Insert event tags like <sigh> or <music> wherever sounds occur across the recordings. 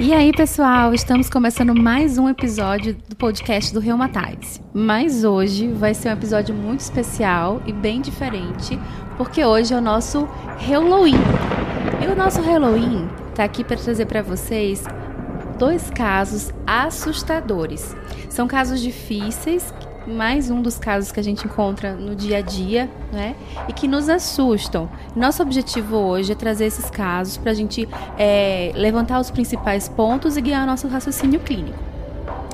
E aí, pessoal, estamos começando mais um episódio do podcast do Reumatize. Mas hoje vai ser um episódio muito especial e bem diferente, porque hoje é o nosso Halloween. E o nosso Halloween está aqui para trazer para vocês dois casos assustadores. São casos difíceis mais um dos casos que a gente encontra no dia a dia, né? E que nos assustam. Nosso objetivo hoje é trazer esses casos para a gente é, levantar os principais pontos e guiar nosso raciocínio clínico.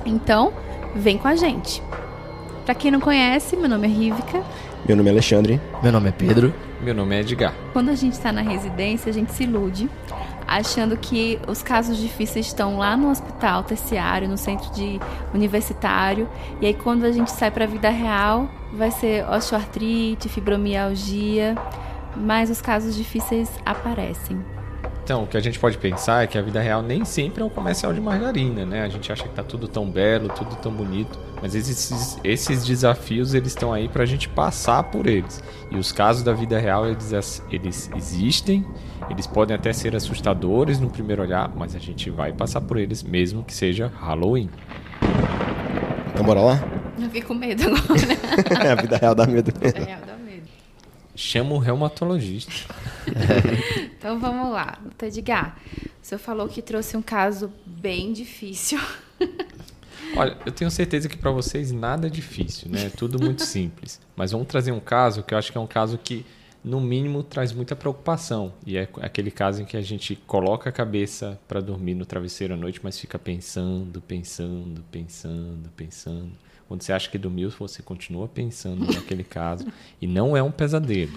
Então, vem com a gente. Para quem não conhece, meu nome é Rivica. Meu nome é Alexandre. Meu nome é Pedro. Meu nome é Edgar. Quando a gente está na residência, a gente se ilude achando que os casos difíceis estão lá no hospital terciário, no centro de universitário, e aí quando a gente sai para a vida real, vai ser osteoartrite, fibromialgia, mas os casos difíceis aparecem. Então, o que a gente pode pensar é que a vida real nem sempre é um comercial de margarina, né? A gente acha que tá tudo tão belo, tudo tão bonito, mas esses, esses desafios eles estão aí para a gente passar por eles. E os casos da vida real eles, eles existem, eles podem até ser assustadores no primeiro olhar, mas a gente vai passar por eles mesmo que seja Halloween. Então bora lá? Eu fiquei com medo agora. é, <laughs> a vida real dá medo. A vida real dá medo. Chama o reumatologista. <laughs> então vamos lá. Doutor Edgar, o senhor falou que trouxe um caso bem difícil. <laughs> Olha, eu tenho certeza que para vocês nada é difícil, né? É tudo muito <laughs> simples. Mas vamos trazer um caso que eu acho que é um caso que, no mínimo, traz muita preocupação. E é aquele caso em que a gente coloca a cabeça para dormir no travesseiro à noite, mas fica pensando, pensando, pensando, pensando. Quando você acha que dormiu, você continua pensando <laughs> naquele caso. E não é um pesadelo.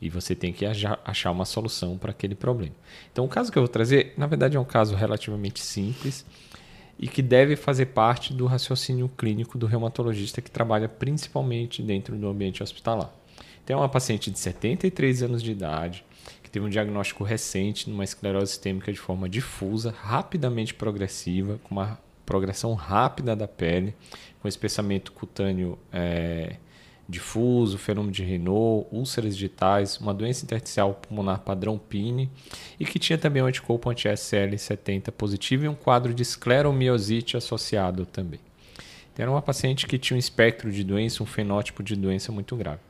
E você tem que achar uma solução para aquele problema. Então, o caso que eu vou trazer, na verdade, é um caso relativamente simples e que deve fazer parte do raciocínio clínico do reumatologista que trabalha principalmente dentro do ambiente hospitalar. Tem uma paciente de 73 anos de idade que teve um diagnóstico recente numa esclerose sistêmica de forma difusa, rapidamente progressiva, com uma progressão rápida da pele, com espessamento cutâneo é, difuso, fenômeno de Renault, úlceras digitais, uma doença intersticial pulmonar padrão PINE e que tinha também um anticorpo anti-SL70 positivo e um quadro de escleromiosite associado também. Então, era uma paciente que tinha um espectro de doença, um fenótipo de doença muito grave.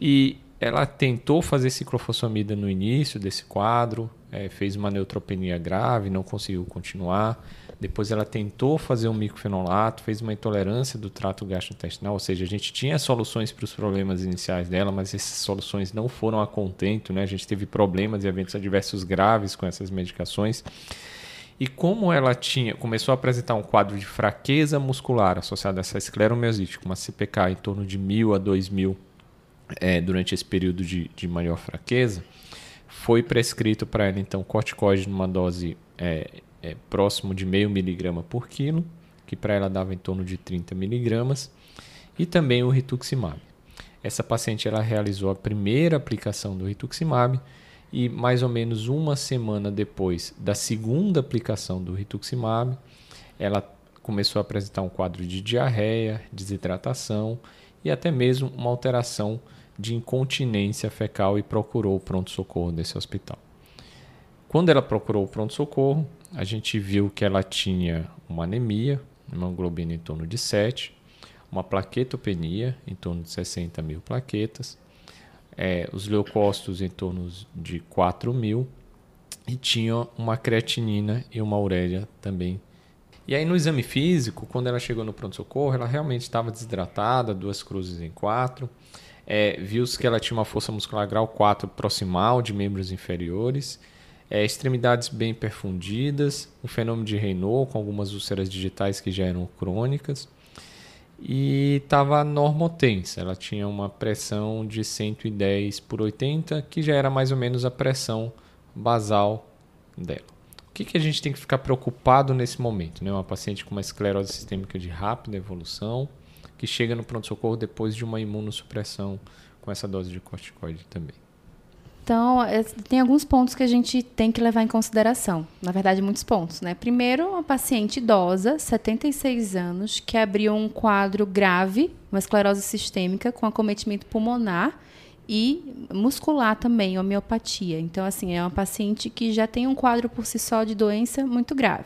E ela tentou fazer ciclofosfamida no início desse quadro, é, fez uma neutropenia grave, não conseguiu continuar. Depois ela tentou fazer um microfenolato, fez uma intolerância do trato gastrointestinal, ou seja, a gente tinha soluções para os problemas iniciais dela, mas essas soluções não foram a contento, né? A gente teve problemas e eventos adversos graves com essas medicações. E como ela tinha, começou a apresentar um quadro de fraqueza muscular associado a essa escleromiosite, com uma CPK em torno de mil a dois mil é, durante esse período de, de maior fraqueza, foi prescrito para ela então corticoide numa dose é, é, próximo de meio miligrama por quilo, que para ela dava em torno de 30 miligramas, e também o rituximab. Essa paciente ela realizou a primeira aplicação do rituximab e mais ou menos uma semana depois da segunda aplicação do rituximab, ela começou a apresentar um quadro de diarreia, desidratação e até mesmo uma alteração de incontinência fecal e procurou o pronto-socorro desse hospital. Quando ela procurou o pronto-socorro, a gente viu que ela tinha uma anemia, uma globina em torno de 7, uma plaquetopenia em torno de 60 mil plaquetas, é, os leucócitos em torno de 4 mil e tinha uma creatinina e uma uréia também. E aí no exame físico, quando ela chegou no pronto-socorro, ela realmente estava desidratada, duas cruzes em quatro, é, viu-se que ela tinha uma força muscular grau 4 proximal de membros inferiores é, extremidades bem perfundidas, um fenômeno de Raynaud com algumas úlceras digitais que já eram crônicas e estava normotensa. Ela tinha uma pressão de 110 por 80, que já era mais ou menos a pressão basal dela. O que, que a gente tem que ficar preocupado nesse momento? Né? Uma paciente com uma esclerose sistêmica de rápida evolução, que chega no pronto-socorro depois de uma imunossupressão com essa dose de corticoide também. Então, é, tem alguns pontos que a gente tem que levar em consideração. Na verdade, muitos pontos, né? Primeiro, uma paciente idosa, 76 anos, que abriu um quadro grave, uma esclerose sistêmica com acometimento pulmonar e muscular também, homeopatia. Então, assim, é uma paciente que já tem um quadro por si só de doença muito grave.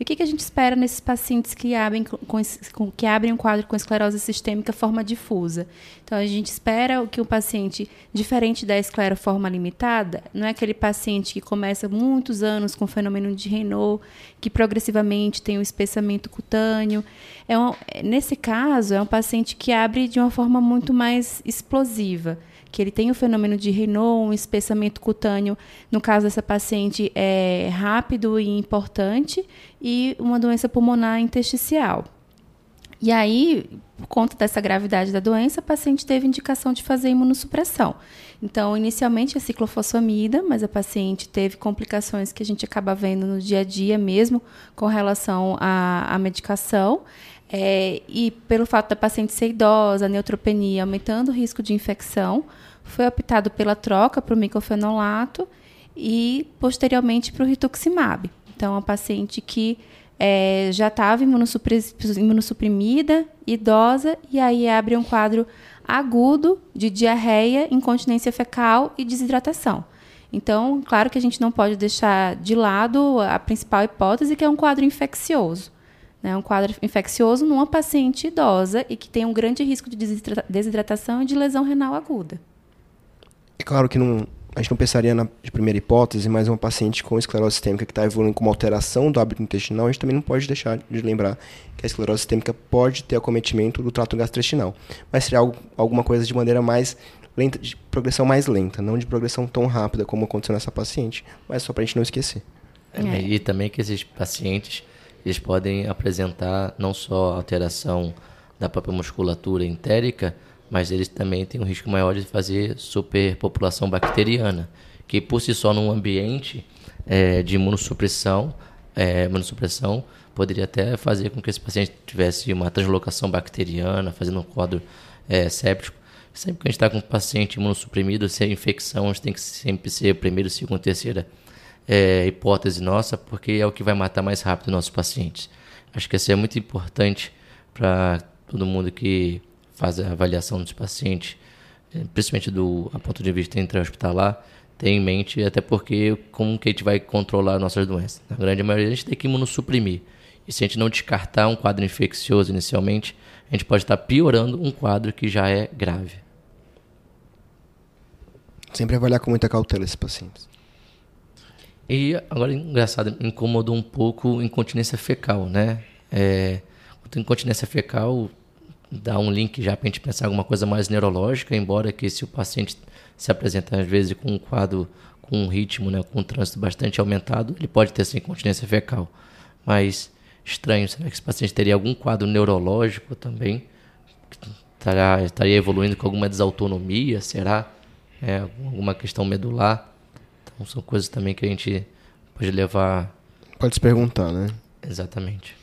E o que, que a gente espera nesses pacientes que abrem, com, que abrem um quadro com esclerose sistêmica forma difusa? Então, a gente espera que o paciente, diferente da escleroforma limitada, não é aquele paciente que começa muitos anos com fenômeno de Raynaud, que progressivamente tem um espessamento cutâneo. É um, nesse caso, é um paciente que abre de uma forma muito mais explosiva que ele tem o fenômeno de Raynaud, um espessamento cutâneo, no caso dessa paciente, é rápido e importante, e uma doença pulmonar intersticial. E aí, por conta dessa gravidade da doença, a paciente teve indicação de fazer imunossupressão. Então, inicialmente a ciclofosfamida, mas a paciente teve complicações que a gente acaba vendo no dia a dia mesmo com relação à, à medicação. É, e pelo fato da paciente ser idosa, neutropenia aumentando o risco de infecção, foi optado pela troca para o micofenolato e posteriormente para o rituximab. Então, a paciente que é, já estava imunossuprimida, idosa, e aí abre um quadro agudo de diarreia, incontinência fecal e desidratação. Então, claro que a gente não pode deixar de lado a principal hipótese, que é um quadro infeccioso. Né? Um quadro infeccioso numa paciente idosa e que tem um grande risco de desidratação e de lesão renal aguda. É claro que não, a gente não pensaria na de primeira hipótese, mas uma paciente com esclerose sistêmica que está evoluindo com uma alteração do hábito intestinal, a gente também não pode deixar de lembrar que a esclerose sistêmica pode ter acometimento do trato gastrointestinal. Mas seria algo, alguma coisa de maneira mais lenta, de progressão mais lenta, não de progressão tão rápida como aconteceu nessa paciente, mas só para a gente não esquecer. É, e também que esses pacientes eles podem apresentar não só alteração da própria musculatura entérica, mas eles também têm um risco maior de fazer superpopulação bacteriana, que por si só num ambiente é, de imunossupressão, é, imunossupressão poderia até fazer com que esse paciente tivesse uma translocação bacteriana, fazendo um quadro é, séptico. Sempre que a gente está com um paciente imunossuprimido, se é infecção, a gente tem que sempre ser primeiro, segundo, terceira é, hipótese nossa, porque é o que vai matar mais rápido nossos pacientes. Acho que isso é muito importante para todo mundo que faz a avaliação dos pacientes, é, principalmente do a ponto de vista intra-hospitalar, ter em mente, até porque como que a gente vai controlar nossas doenças. Na grande maioria, a gente tem que imunossuprimir. E se a gente não descartar um quadro infeccioso inicialmente, a gente pode estar piorando um quadro que já é grave. Sempre avaliar com muita cautela esses pacientes. E agora, engraçado, incomodou um pouco incontinência fecal, né? É, incontinência fecal dá um link já para a gente pensar alguma coisa mais neurológica, embora que se o paciente se apresenta às vezes com um quadro com um ritmo, né, com um trânsito bastante aumentado, ele pode ter essa incontinência fecal. Mas estranho, será que esse paciente teria algum quadro neurológico também? Estaria, evoluindo com alguma desautonomia, será? É, alguma questão medular? Então são coisas também que a gente pode levar. Pode se perguntar, né? Exatamente.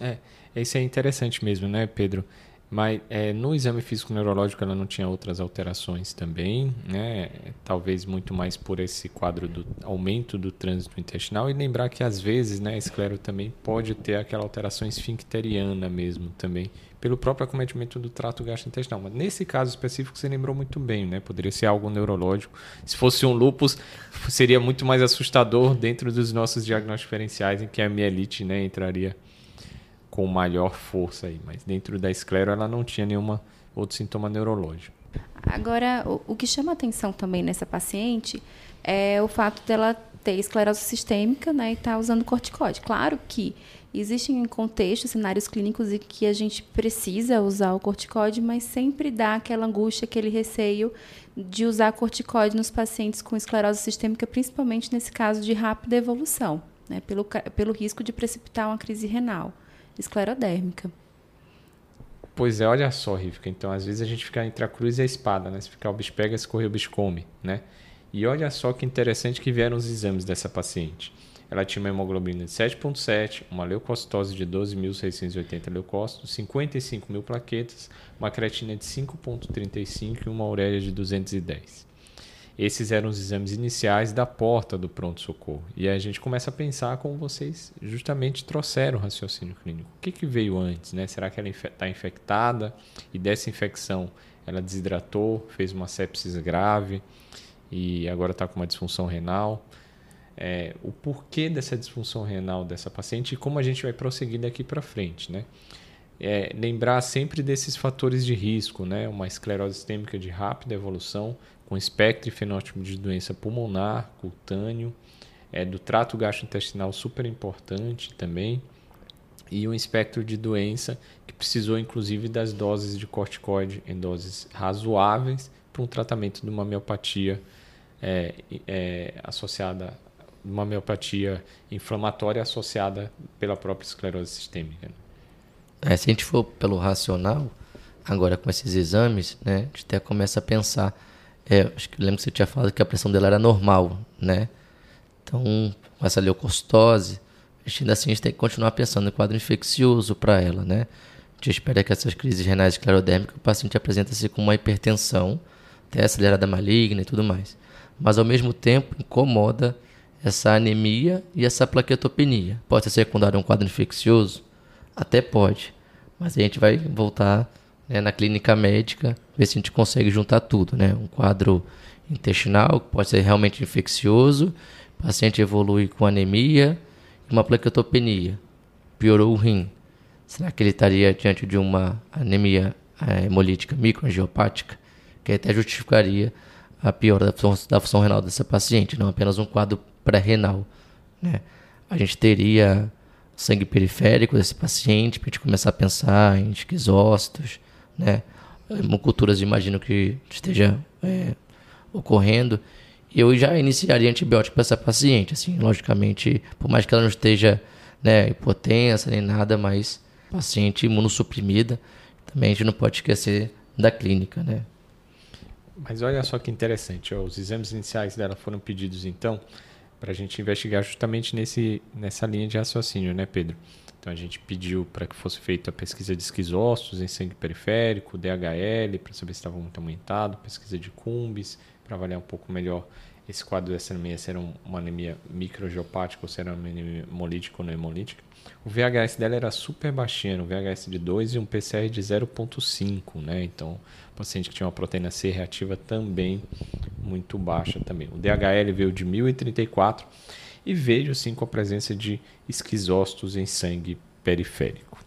É, isso é interessante mesmo, né, Pedro? Mas é, no exame físico neurológico ela não tinha outras alterações também, né? Talvez muito mais por esse quadro do aumento do trânsito intestinal e lembrar que às vezes, né, a esclero também pode ter aquela alteração esfincteriana mesmo também, pelo próprio acometimento do trato gastrointestinal. Mas nesse caso específico você lembrou muito bem, né? Poderia ser algo neurológico. Se fosse um lupus, seria muito mais assustador dentro dos nossos diagnósticos diferenciais em que a mielite, né, entraria com maior força aí, mas dentro da esclero ela não tinha nenhuma outro sintoma neurológico. Agora, o que chama atenção também nessa paciente é o fato dela ter esclerose sistêmica né, e tá usando corticoide. Claro que existem contextos, cenários clínicos em que a gente precisa usar o corticoide, mas sempre dá aquela angústia, aquele receio de usar corticoide nos pacientes com esclerose sistêmica, principalmente nesse caso de rápida evolução, né, pelo, pelo risco de precipitar uma crise renal esclerodérmica. Pois é, olha só, Rivka. Então, às vezes a gente fica entre a cruz e a espada, né? Se ficar o bicho pega, se correr o bicho come, né? E olha só que interessante que vieram os exames dessa paciente. Ela tinha uma hemoglobina de 7,7, uma leucocitose de 12.680 leucócitos, 55 mil plaquetas, uma creatina de 5,35 e uma ureia de 210. Esses eram os exames iniciais da porta do pronto-socorro. E aí a gente começa a pensar como vocês justamente trouxeram o raciocínio clínico. O que, que veio antes? Né? Será que ela está infectada e dessa infecção ela desidratou, fez uma sepsis grave e agora está com uma disfunção renal. É, o porquê dessa disfunção renal dessa paciente e como a gente vai prosseguir daqui para frente, né? É, lembrar sempre desses fatores de risco, né? Uma esclerose sistêmica de rápida evolução, com espectro e fenótipo de doença pulmonar, cutâneo, é, do trato gastrointestinal super importante também, e um espectro de doença que precisou inclusive das doses de corticoide em doses razoáveis para um tratamento de uma miopatia é, é, associada uma miopatia inflamatória associada pela própria esclerose sistêmica. Né? É, se a gente for pelo racional, agora com esses exames, né, a gente até começa a pensar. É, acho que lembro que você tinha falado que a pressão dela era normal, né? Então, com essa leucostose, a gente, ainda assim a gente tem que continuar pensando em quadro infeccioso para ela, né? A gente espera que essas crises renais esclerodérmicas o paciente apresenta-se com uma hipertensão, até acelerada maligna e tudo mais. Mas ao mesmo tempo incomoda essa anemia e essa plaquetopenia. Pode ser secundário a um quadro infeccioso? Até pode. Mas a gente vai voltar né, na clínica médica, ver se a gente consegue juntar tudo. Né? Um quadro intestinal, que pode ser realmente infeccioso, o paciente evolui com anemia e uma plaquetopenia. Piorou o rim. Será que ele estaria diante de uma anemia é, hemolítica microangiopática? Que até justificaria a piora da função, da função renal dessa paciente, não apenas um quadro pré-renal. Né? A gente teria sangue periférico desse paciente, para a gente começar a pensar em esquizócitos, né? Hemoculturas imagino que esteja é, ocorrendo. Eu já iniciaria antibiótico para essa paciente, assim, logicamente, por mais que ela não esteja né, hipotensa nem nada, mas paciente imunossuprimida, também a gente não pode esquecer da clínica, né? Mas olha só que interessante, ó, os exames iniciais dela foram pedidos então para a gente investigar justamente nesse, nessa linha de raciocínio, né, Pedro? Então a gente pediu para que fosse feita a pesquisa de esquizócitos em sangue periférico, DHL, para saber se estava muito aumentado, pesquisa de cumbis, para avaliar um pouco melhor esse quadro dessa anemia, se era uma anemia microgeopática ou se era uma anemia hemolítica ou não hemolítica. O VHS dela era super baixinho, um VHS de 2 e um PCR de 0.5, né? Então, paciente que tinha uma proteína C reativa também muito baixa também. O DHL veio de 1034 e veio sim com a presença de esquizócitos em sangue periférico.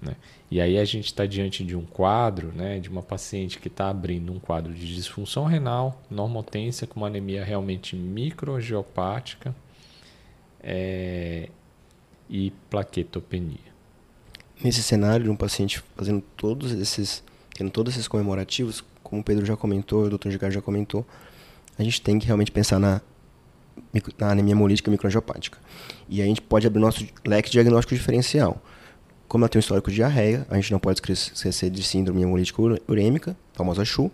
Né? E aí a gente está diante de um quadro, né, de uma paciente que está abrindo um quadro de disfunção renal, normotência com uma anemia realmente microangiopática é, e plaquetopenia. Nesse cenário de um paciente fazendo todos esses, tendo todos esses comemorativos, como o Pedro já comentou, o Dr. Ricardo já comentou, a gente tem que realmente pensar na, na anemia hemolítica microangiopática. E a gente pode abrir nosso leque diagnóstico diferencial. Como ela tem um histórico de diarreia, a gente não pode esquecer de síndrome hemolítica urêmica, famosa CHU.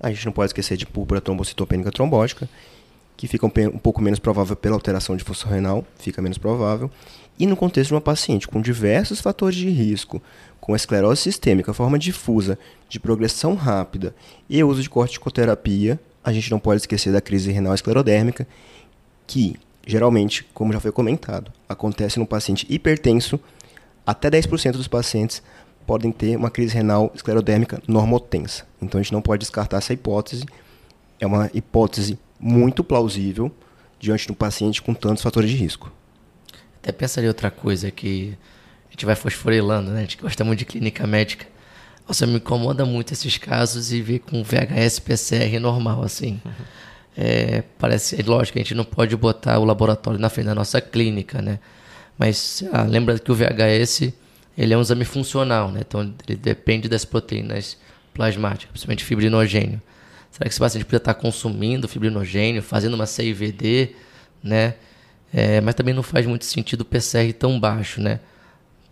A gente não pode esquecer de púrpura trombocitopênica trombótica, que fica um, um, pouco menos provável pela alteração de função renal, fica menos provável. E no contexto de uma paciente com diversos fatores de risco, com esclerose sistêmica, forma difusa, de progressão rápida e uso de corticoterapia, a gente não pode esquecer da crise renal esclerodérmica, que geralmente, como já foi comentado, acontece no paciente hipertenso até 10% dos pacientes podem ter uma crise renal esclerodérmica normotensa. Então a gente não pode descartar essa hipótese. É uma hipótese muito plausível diante de um paciente com tantos fatores de risco. Até pensaria outra coisa que a gente vai fosforilando, né? A gente gosta muito de clínica médica. Nossa, me incomoda muito esses casos e ver com VHS PCR normal, assim. Uhum. É, parece, lógico, a gente não pode botar o laboratório na frente da nossa clínica, né? Mas ah, lembra que o VHS ele é um exame funcional, né? Então ele depende das proteínas plasmáticas, principalmente fibrinogênio. Será que esse paciente precisa estar consumindo fibrinogênio, fazendo uma CIVD, né? É, mas também não faz muito sentido o PCR tão baixo, né?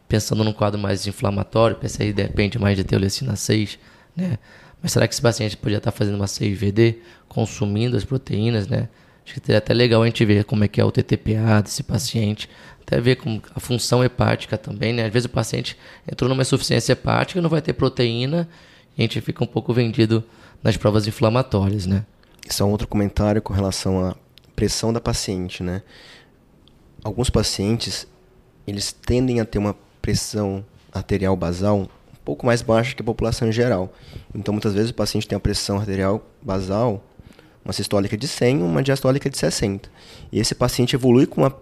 Pensando num quadro mais inflamatório, o PCR depende mais de teolecina 6, né? Mas será que esse paciente podia estar fazendo uma CIVD, consumindo as proteínas, né? Acho que seria até legal a gente ver como é que é o TTPA desse paciente, até ver com a função hepática também, né? Às vezes o paciente entrou numa insuficiência hepática, não vai ter proteína, e a gente fica um pouco vendido nas provas inflamatórias, né? Isso é um outro comentário com relação à pressão da paciente, né? Alguns pacientes, eles tendem a ter uma pressão arterial basal um pouco mais baixa que a população em geral. Então, muitas vezes o paciente tem a pressão arterial basal, uma sistólica de 100, uma diastólica de 60. E esse paciente evolui com uma,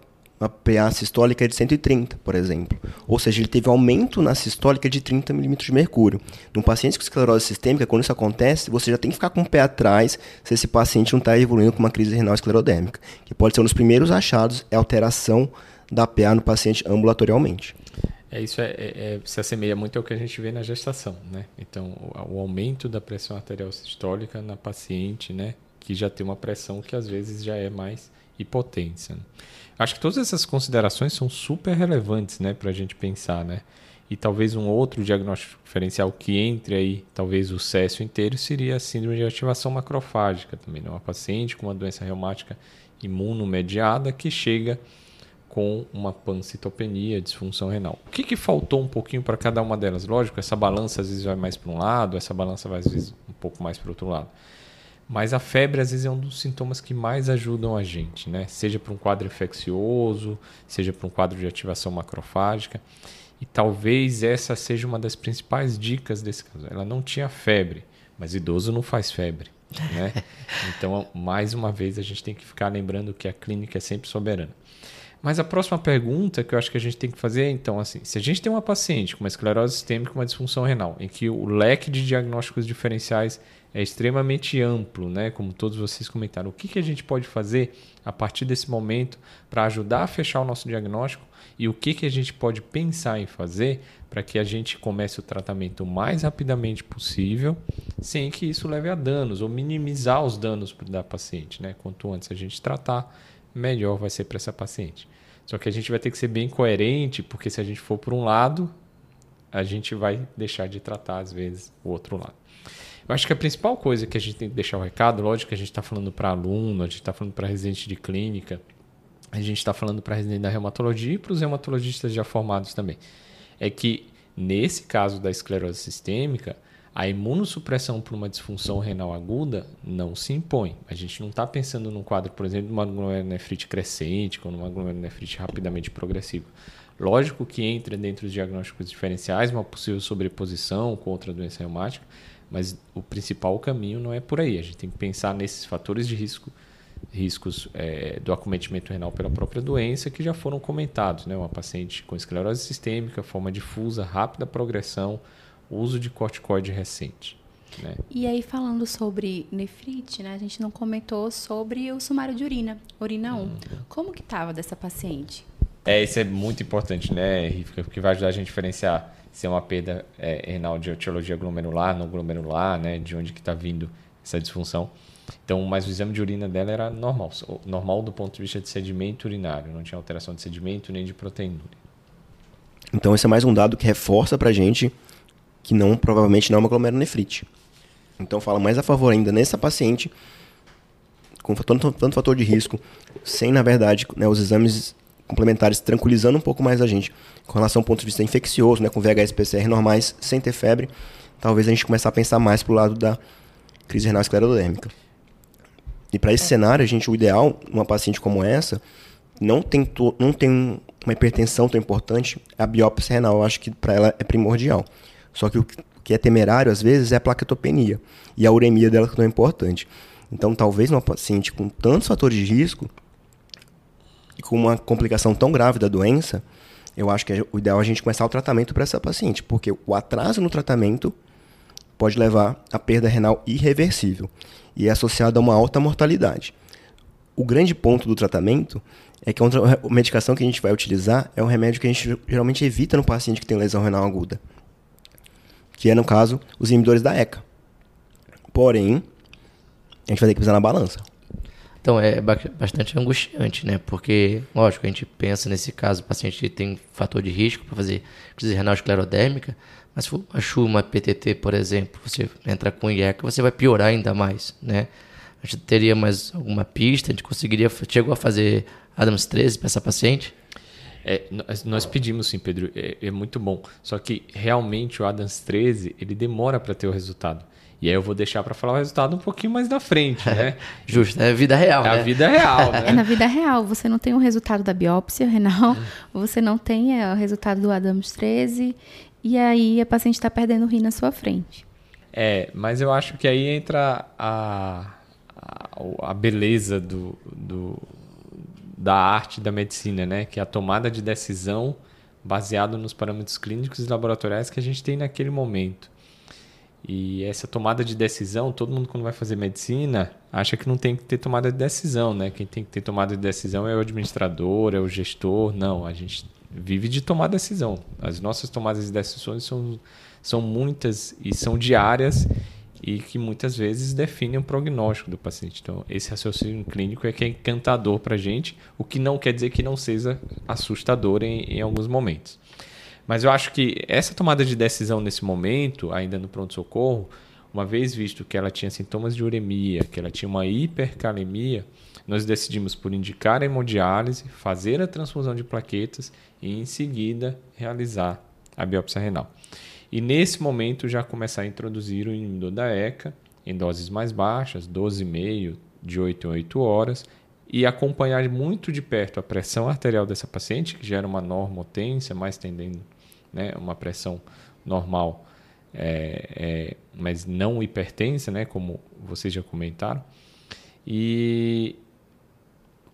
uma PA sistólica de 130, por exemplo. Ou seja, ele teve aumento na sistólica de 30 milímetros de mercúrio. Num paciente com esclerose sistêmica, quando isso acontece, você já tem que ficar com o pé atrás se esse paciente não está evoluindo com uma crise renal esclerodérmica, que pode ser um dos primeiros achados, é alteração da PA no paciente ambulatorialmente. É, isso é, é, é, se assemelha muito ao que a gente vê na gestação, né? Então, o, o, aumento da pressão arterial sistólica na paciente, né? Que já tem uma pressão que às vezes já é mais hipotência. Né? Acho que todas essas considerações são super relevantes, né? Para a gente pensar, né? E talvez um outro diagnóstico diferencial que entre aí, talvez o CESSO inteiro, seria a síndrome de ativação macrofágica também. Né? Uma paciente com uma doença reumática imunomediada que chega com uma pancitopenia, disfunção renal. O que, que faltou um pouquinho para cada uma delas? Lógico, essa balança às vezes vai mais para um lado, essa balança vai às vezes um pouco mais para o outro lado. Mas a febre às vezes é um dos sintomas que mais ajudam a gente, né? Seja para um quadro infeccioso, seja para um quadro de ativação macrofágica. E talvez essa seja uma das principais dicas desse caso. Ela não tinha febre, mas idoso não faz febre. Né? <laughs> Então, mais uma vez, a gente tem que ficar lembrando que a clínica é sempre soberana. Mas a próxima pergunta que eu acho que a gente tem que fazer é, então, assim, se a gente tem uma paciente com uma esclerose sistêmica, uma disfunção renal, em que o leque de diagnósticos diferenciais é extremamente amplo, né? Como todos vocês comentaram, o que, que a gente pode fazer a partir desse momento para ajudar a fechar o nosso diagnóstico e o que, que a gente pode pensar em fazer para que a gente comece o tratamento o mais rapidamente possível, sem que isso leve a danos ou minimizar os danos da paciente, né? Quanto antes a gente tratar, melhor vai ser para essa paciente. Só que a gente vai ter que ser bem coerente, porque se a gente for por um lado, a gente vai deixar de tratar, às vezes, o outro lado. Eu acho que a principal coisa que a gente tem que deixar o recado, lógico que a gente está falando para aluno, a gente está falando para residente de clínica, a gente está falando para residente da reumatologia e para os reumatologistas já formados também, é que nesse caso da esclerose sistêmica, a imunossupressão por uma disfunção renal aguda não se impõe. A gente não está pensando num quadro, por exemplo, de uma glomerulonefrite crescente ou numa glomerulonefrite rapidamente progressiva. Lógico que entra dentro dos diagnósticos diferenciais uma possível sobreposição com outra doença reumática, mas o principal caminho não é por aí. A gente tem que pensar nesses fatores de risco, riscos é, do acometimento renal pela própria doença que já foram comentados. Né? Uma paciente com esclerose sistêmica, forma difusa, rápida progressão, uso de corticoide recente. Né? E aí, falando sobre nefrite, né, a gente não comentou sobre o sumário de urina, urina 1. Uhum. Como que estava dessa paciente? É, isso é muito importante, né, Rifka, porque vai ajudar a gente a diferenciar se é uma perda é, renal de etiologia glomerular, não glomerular, né, de onde que está vindo essa disfunção. Então, mas o exame de urina dela era normal, normal do ponto de vista de sedimento urinário, não tinha alteração de sedimento nem de proteína. Então, esse é mais um dado que reforça para a gente que não provavelmente não é uma glomerulonefrite. Então fala mais a favor ainda nessa paciente com tanto, tanto fator de risco, sem na verdade né, os exames complementares tranquilizando um pouco mais a gente com relação ao ponto de vista infeccioso, né, com VHS PCR normais, sem ter febre, talvez a gente começar a pensar mais pro lado da crise renal esclerodérmica. E para esse cenário, a gente o ideal, numa paciente como essa, não tem, to, não tem uma hipertensão tão importante, a biópsia renal, eu acho que para ela é primordial. Só que o que é temerário, às vezes, é a plaquetopenia. E a uremia dela que não é importante. Então, talvez uma paciente com tantos fatores de risco e com uma complicação tão grave da doença, eu acho que é o ideal é a gente começar o tratamento para essa paciente, porque o atraso no tratamento pode levar a perda renal irreversível e é associado a uma alta mortalidade. O grande ponto do tratamento é que a medicação que a gente vai utilizar é um remédio que a gente geralmente evita no paciente que tem lesão renal aguda que é, no caso, os inibidores da ECA. Porém, a gente vai ter que pisar na balança. Então, é bastante angustiante, né? Porque, lógico, a gente pensa nesse caso, o paciente tem fator de risco para fazer crise renal esclerodérmica, mas se for uma chuva, uma PTT, por exemplo, você entra com IECA, você vai piorar ainda mais, né? A gente teria mais alguma pista, a gente conseguiria, chegou a fazer Adams 13 para essa paciente? É, nós pedimos sim, Pedro, é, é, muito bom. Só que realmente o Adams 13 ele demora para ter o resultado. E aí eu vou deixar para falar o resultado um pouquinho mais na frente, né? <laughs> Justo, é a vida real. É né? a vida real, né? É na vida real. Você não tem o resultado da biópsia renal, você não tem é, o resultado do Adams 13 e aí a paciente está perdendo o rim na sua frente. É, mas eu acho que aí entra a, a, a beleza do, do, da arte da medicina, né? Que é a tomada de decisão baseado nos parâmetros clínicos e laboratoriais que a gente tem naquele momento. E essa tomada de decisão, todo mundo quando vai fazer medicina acha que não tem que ter tomada de decisão, né? Quem tem que ter tomada de decisão é o administrador, é o gestor. Não, a gente vive de tomar decisão. As nossas tomadas de decisões são, são muitas e são diárias e que muitas vezes definem o prognóstico do paciente. Então, esse raciocínio clínico é que é encantador para a gente, o que não quer dizer que não seja assustador em, em alguns momentos. Mas eu acho que essa tomada de decisão nesse momento, ainda no pronto-socorro, uma vez visto que ela tinha sintomas de uremia, que ela tinha uma hipercalemia, nós decidimos por indicar a hemodiálise, fazer a transfusão de plaquetas e, em seguida, realizar a biópsia renal. E nesse momento já começar a introduzir o inibidor da ECA em doses mais baixas, 12,5 de 8 em 8 horas, e acompanhar muito de perto a pressão arterial dessa paciente, que gera uma normotência, mais tendendo né, uma pressão normal, é, é, mas não hipertensa, né, como vocês já comentaram, e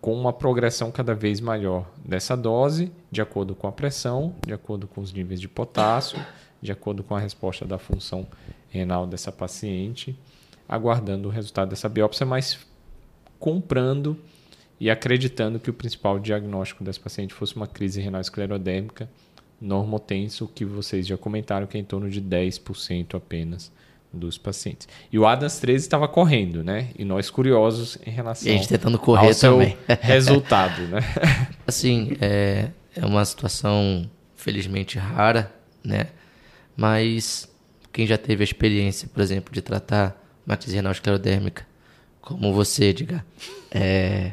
com uma progressão cada vez maior dessa dose, de acordo com a pressão, de acordo com os níveis de potássio, de acordo com a resposta da função renal dessa paciente, aguardando o resultado dessa biópsia, mas comprando e acreditando que o principal diagnóstico dessa paciente fosse uma crise renal esclerodérmica normotenso, que vocês já comentaram que é em torno de 10% apenas dos pacientes. E o ADAS 13 estava correndo, né? E nós curiosos em relação e a gente tentando correr ao também. <laughs> <laughs> resultado, né? Assim, é, é uma situação felizmente rara, né? Mas quem já teve a experiência, por exemplo, de tratar uma crise renal esclerodérmica, como você, diga, é,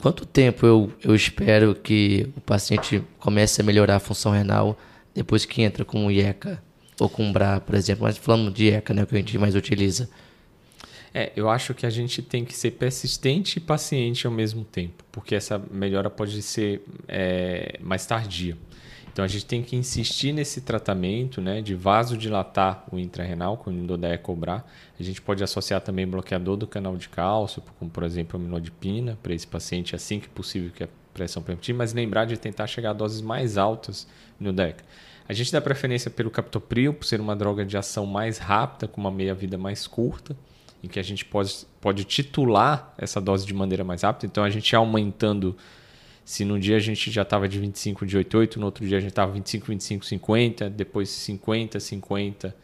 quanto tempo eu, eu espero que o paciente comece a melhorar a função renal depois que entra com o IECA ou com o BRA, por exemplo? Mas falando de IECA, né, que a gente mais utiliza. É, eu acho que a gente tem que ser persistente e paciente ao mesmo tempo, porque essa melhora pode ser é, mais tardia. Então a gente tem que insistir nesse tratamento né, de vasodilatar o intrarrenal com o inibidor cobrar. A gente pode associar também bloqueador do canal de cálcio, como por exemplo a minodipina, para esse paciente assim que possível que a pressão permitir, mas lembrar de tentar chegar a doses mais altas no DECA. A gente dá preferência pelo captopril, por ser uma droga de ação mais rápida, com uma meia-vida mais curta, em que a gente pode, pode titular essa dose de maneira mais rápida. Então a gente aumentando se num dia a gente já estava de 25 de 88, no outro dia a gente estava 25, 25, 50, depois 50, 50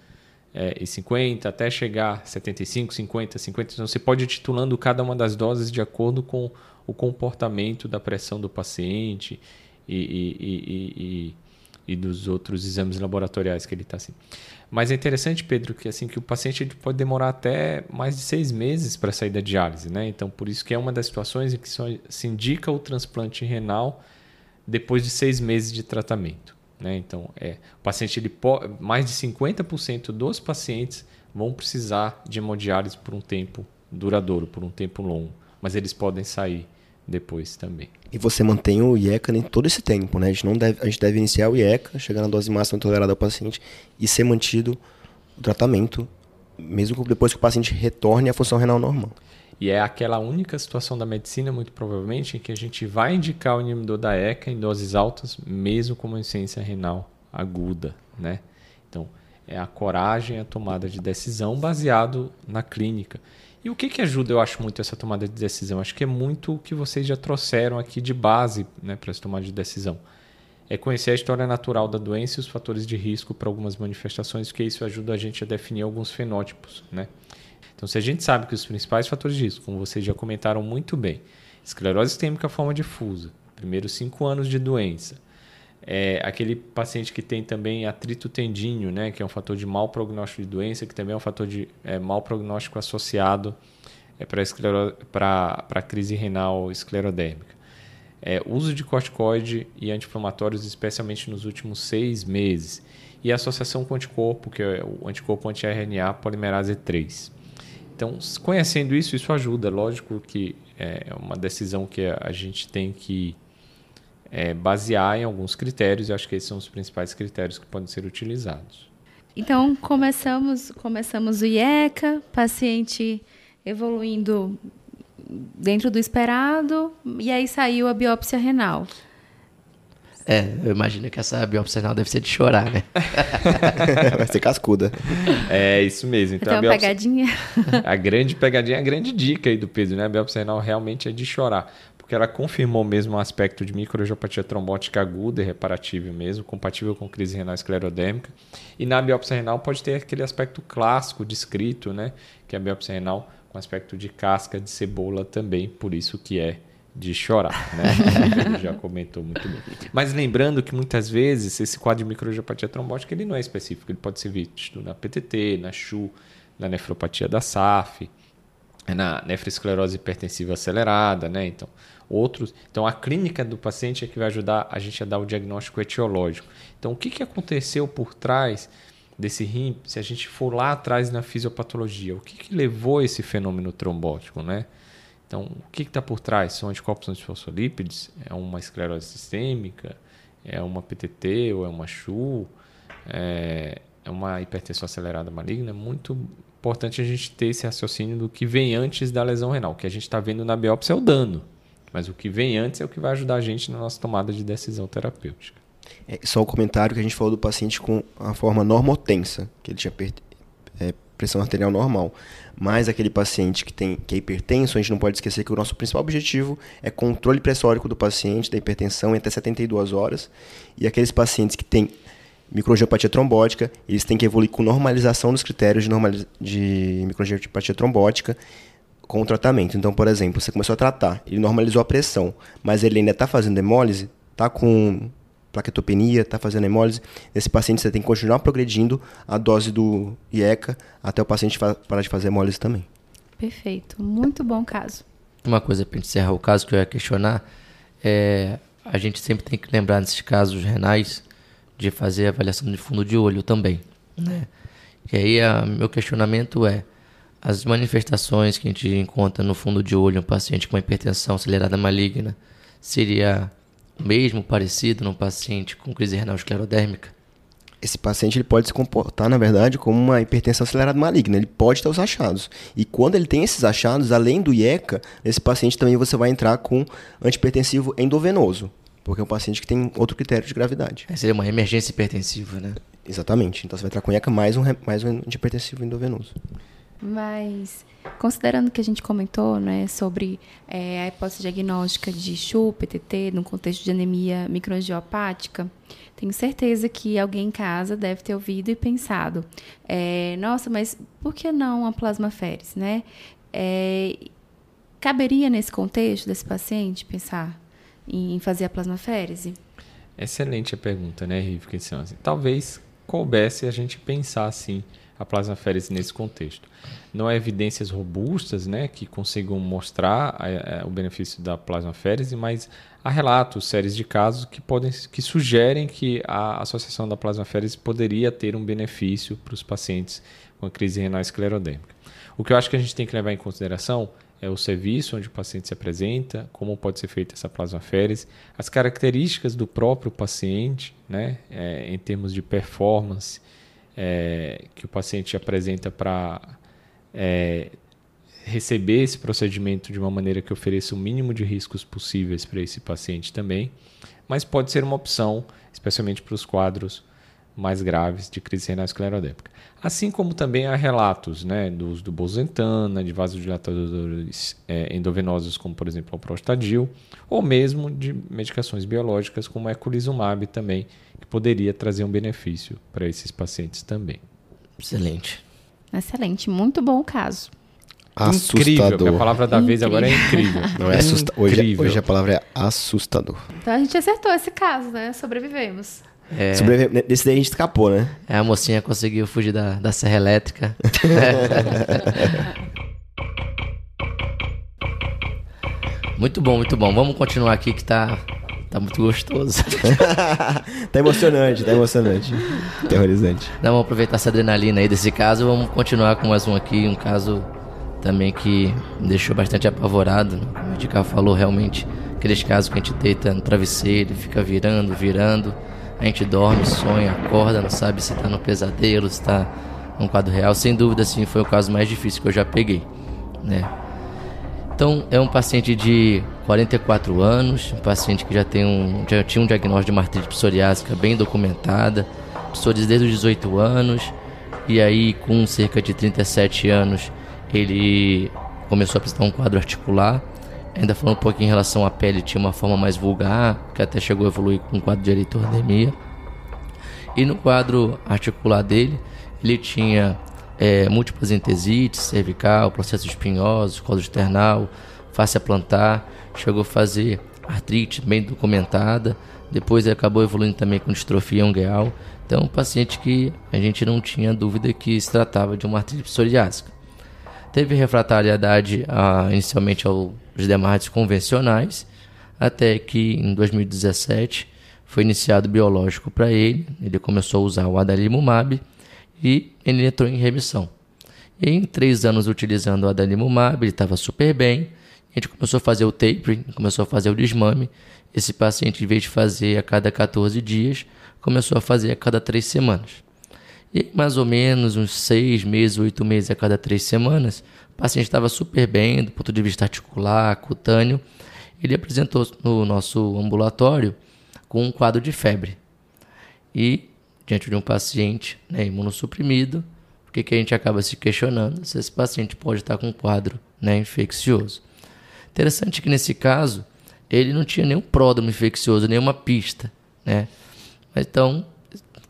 é, e 50, até chegar 75, 50, 50. Então você pode ir titulando cada uma das doses de acordo com o comportamento da pressão do paciente e, e, e, e e dos outros exames laboratoriais que ele está assim. Mas é interessante, Pedro, que assim que o paciente pode demorar até mais de seis meses para sair da diálise, né? Então, por isso que é uma das situações em que só se indica o transplante renal depois de seis meses de tratamento, né? Então, é, o paciente ele pode, mais de 50% dos pacientes vão precisar de hemodiálise por um tempo duradouro, por um tempo longo, mas eles podem sair depois também. E você mantém o IECA em todo esse tempo, né? A gente, não deve, a gente deve iniciar o IECA, chegar na dose máxima tolerada ao paciente e ser mantido o tratamento, mesmo depois que o paciente retorne à função renal normal. E é aquela única situação da medicina, muito provavelmente, em que a gente vai indicar o inibidor da ECA em doses altas, mesmo com uma insuficiência renal aguda, né? Então, é a coragem, a tomada de decisão baseado na clínica. E o que, que ajuda, eu acho, muito essa tomada de decisão? Acho que é muito o que vocês já trouxeram aqui de base né, para essa tomada de decisão. É conhecer a história natural da doença e os fatores de risco para algumas manifestações, porque isso ajuda a gente a definir alguns fenótipos. Né? Então, se a gente sabe que os principais fatores de risco, como vocês já comentaram muito bem, esclerose sistêmica forma difusa, primeiros cinco anos de doença, é, aquele paciente que tem também atrito tendíneo, né, que é um fator de mau prognóstico de doença, que também é um fator de é, mau prognóstico associado é, para a crise renal esclerodérmica. É, uso de corticoide e anti-inflamatórios, especialmente nos últimos seis meses. E associação com anticorpo, que é o anticorpo anti-RNA polimerase 3. Então, conhecendo isso, isso ajuda. Lógico que é uma decisão que a gente tem que é, basear em alguns critérios, e acho que esses são os principais critérios que podem ser utilizados. Então, começamos, começamos o IECA, paciente evoluindo dentro do esperado, e aí saiu a biópsia renal. É, eu imagino que essa biópsia renal deve ser de chorar, né? <laughs> Vai ser cascuda. É isso mesmo. Então, a, biópsia, pegadinha. <laughs> a grande pegadinha, a grande dica aí do Pedro, né? A biópsia renal realmente é de chorar. Porque ela confirmou mesmo o aspecto de microangiopatia trombótica aguda e reparatível mesmo, compatível com crise renal esclerodêmica. E na biópsia renal pode ter aquele aspecto clássico descrito, né? Que é a biópsia renal com aspecto de casca de cebola também, por isso que é de chorar, né? <laughs> Já comentou muito bem. Mas lembrando que muitas vezes esse quadro de microangiopatia trombótica ele não é específico, ele pode ser visto na PTT, na CHU, na nefropatia da SAF, na nefroesclerose hipertensiva acelerada, né? Então, outros. Então, a clínica do paciente é que vai ajudar a gente a dar o diagnóstico etiológico. Então, o que, que aconteceu por trás desse rim? Se a gente for lá atrás na fisiopatologia, o que, que levou esse fenômeno trombótico, né? Então, o que está por trás? São anticorpos antifosfolípides? É uma esclerose sistêmica? É uma PTT ou é uma CHU? É, é uma hipertensão acelerada maligna? É muito importante a gente ter esse raciocínio do que vem antes da lesão renal. O que a gente está vendo na biópsia é o dano, mas o que vem antes é o que vai ajudar a gente na nossa tomada de decisão terapêutica. É só o comentário que a gente falou do paciente com a forma normotensa, que ele tinha é, pressão arterial normal. Mas aquele paciente que, tem, que é hipertenso, a gente não pode esquecer que o nosso principal objetivo é controle pressórico do paciente, da hipertensão, em até 72 horas. E aqueles pacientes que têm microangiopatia trombótica, eles têm que evoluir com normalização dos critérios de, normaliza- de microangiopatia trombótica com o tratamento. Então, por exemplo, você começou a tratar, ele normalizou a pressão, mas ele ainda está fazendo hemólise, está com plaquetopenia, está fazendo hemólise, nesse paciente você tem que continuar progredindo a dose do IECA até o paciente parar de fazer hemólise também. Perfeito. Muito bom caso. Uma coisa para encerrar o caso que eu ia questionar é a gente sempre tem que lembrar nesses casos renais de fazer avaliação de fundo de olho também, né? E aí a, meu questionamento é as manifestações que a gente encontra no fundo de olho em um paciente com hipertensão acelerada maligna seria mesmo parecido num paciente com crise renal esclerodérmica? Esse paciente ele pode se comportar, na verdade, como uma hipertensão acelerada maligna. Ele pode ter os achados. E quando ele tem esses achados, além do IECA, esse paciente também você vai entrar com antipertensivo endovenoso. Porque é um paciente que tem outro critério de gravidade. Aí seria uma emergência hipertensiva, né? Exatamente. Então você vai entrar com IECA mais um, mais um antipertensivo endovenoso. Mas, considerando que a gente comentou né, sobre é, a hipótese diagnóstica de CHU, PTT, no contexto de anemia microangiopática, tenho certeza que alguém em casa deve ter ouvido e pensado: é, nossa, mas por que não a plasmaférese, né? É, caberia nesse contexto desse paciente pensar em fazer a plasmaférese? Excelente a pergunta, né, Rive? São assim, talvez coubesse a gente pensar assim a plasmaférese nesse contexto. Não há evidências robustas, né, que consigam mostrar eh, eh, o benefício da plasmaférese, mas há relatos, séries de casos que podem que sugerem que a associação da plasmaférese poderia ter um benefício para os pacientes com a crise renal esclerodêmica. O que eu acho que a gente tem que levar em consideração é o serviço onde o paciente se apresenta, como pode ser feita essa plasmaférese, as características do próprio paciente, né, é, em termos de performance é, que o paciente apresenta para é, receber esse procedimento de uma maneira que ofereça o mínimo de riscos possíveis para esse paciente também, mas pode ser uma opção, especialmente para os quadros mais graves de crise renal esclerodêmica. Assim como também há relatos né, do uso do bozentana, de vasodilatadores é, endovenosos, como por exemplo o prostadil, ou mesmo de medicações biológicas como a eculizumab também, que poderia trazer um benefício para esses pacientes também. Excelente. Excelente, muito bom o caso. Incrível, porque a palavra da vez agora é incrível. Não é assusta... hoje, Incrível. hoje a palavra é assustador. Então a gente acertou esse caso, né? Sobrevivemos. É, Sobrevive- Desse daí a gente escapou, né? é, a mocinha conseguiu fugir da, da serra elétrica. <laughs> muito bom, muito bom. Vamos continuar aqui que tá, tá muito gostoso. <laughs> tá emocionante, tá emocionante. Terrorizante. Não, vamos aproveitar essa adrenalina aí desse caso. Vamos continuar com mais um aqui, um caso também que me deixou bastante apavorado. Como o Edgar falou, realmente, aqueles casos que a gente deita no travesseiro, fica virando, virando, a gente dorme, sonha, acorda, não sabe se está no pesadelo, se está num quadro real. Sem dúvida, assim, foi o caso mais difícil que eu já peguei, né? Então, é um paciente de 44 anos, um paciente que já, tem um, já tinha um diagnóstico de uma artrite psoriásica bem documentada, psoríase desde os 18 anos, e aí com cerca de 37 anos ele começou a apresentar um quadro articular. Ainda falando um pouquinho em relação à pele, tinha uma forma mais vulgar, que até chegou a evoluir com um quadro de eritordermia. E no quadro articular dele, ele tinha é, múltiplas entesites, cervical, processo espinhoso, colo external, face plantar, chegou a fazer artrite bem documentada, depois acabou evoluindo também com distrofia ungueal. Então, um paciente que a gente não tinha dúvida que se tratava de uma artrite psoriásica. Teve refratariedade a, inicialmente aos demais convencionais, até que em 2017 foi iniciado biológico para ele. Ele começou a usar o adalimumab e ele entrou em remissão. E em três anos utilizando o adalimumab, ele estava super bem. A gente começou a fazer o tapering, começou a fazer o desmame. Esse paciente, em vez de fazer a cada 14 dias, começou a fazer a cada três semanas. E mais ou menos uns seis meses, oito meses a cada três semanas, o paciente estava super bem do ponto de vista articular, cutâneo. Ele apresentou no nosso ambulatório com um quadro de febre. E, diante de um paciente né, imunossuprimido, o que, que a gente acaba se questionando? Se esse paciente pode estar com um quadro né, infeccioso. Interessante que nesse caso, ele não tinha nenhum pródromo infeccioso, nenhuma pista. Né? Então,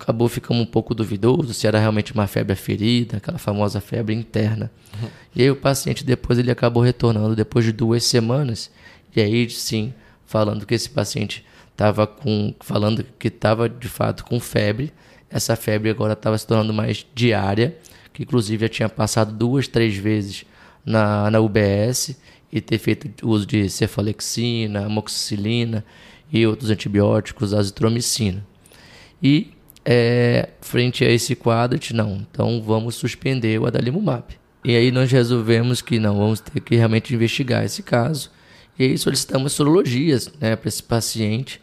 acabou ficando um pouco duvidoso se era realmente uma febre ferida, aquela famosa febre interna. Uhum. E aí o paciente depois ele acabou retornando depois de duas semanas. E aí sim, falando que esse paciente estava com, falando que estava de fato com febre. Essa febre agora estava se tornando mais diária, que inclusive já tinha passado duas, três vezes na, na UBS e ter feito uso de cefalexina, amoxicilina e outros antibióticos, azitromicina. E é, frente a esse quadro, não, então vamos suspender o adalimumab. E aí nós resolvemos que não, vamos ter que realmente investigar esse caso. E aí solicitamos sorologias né, para esse paciente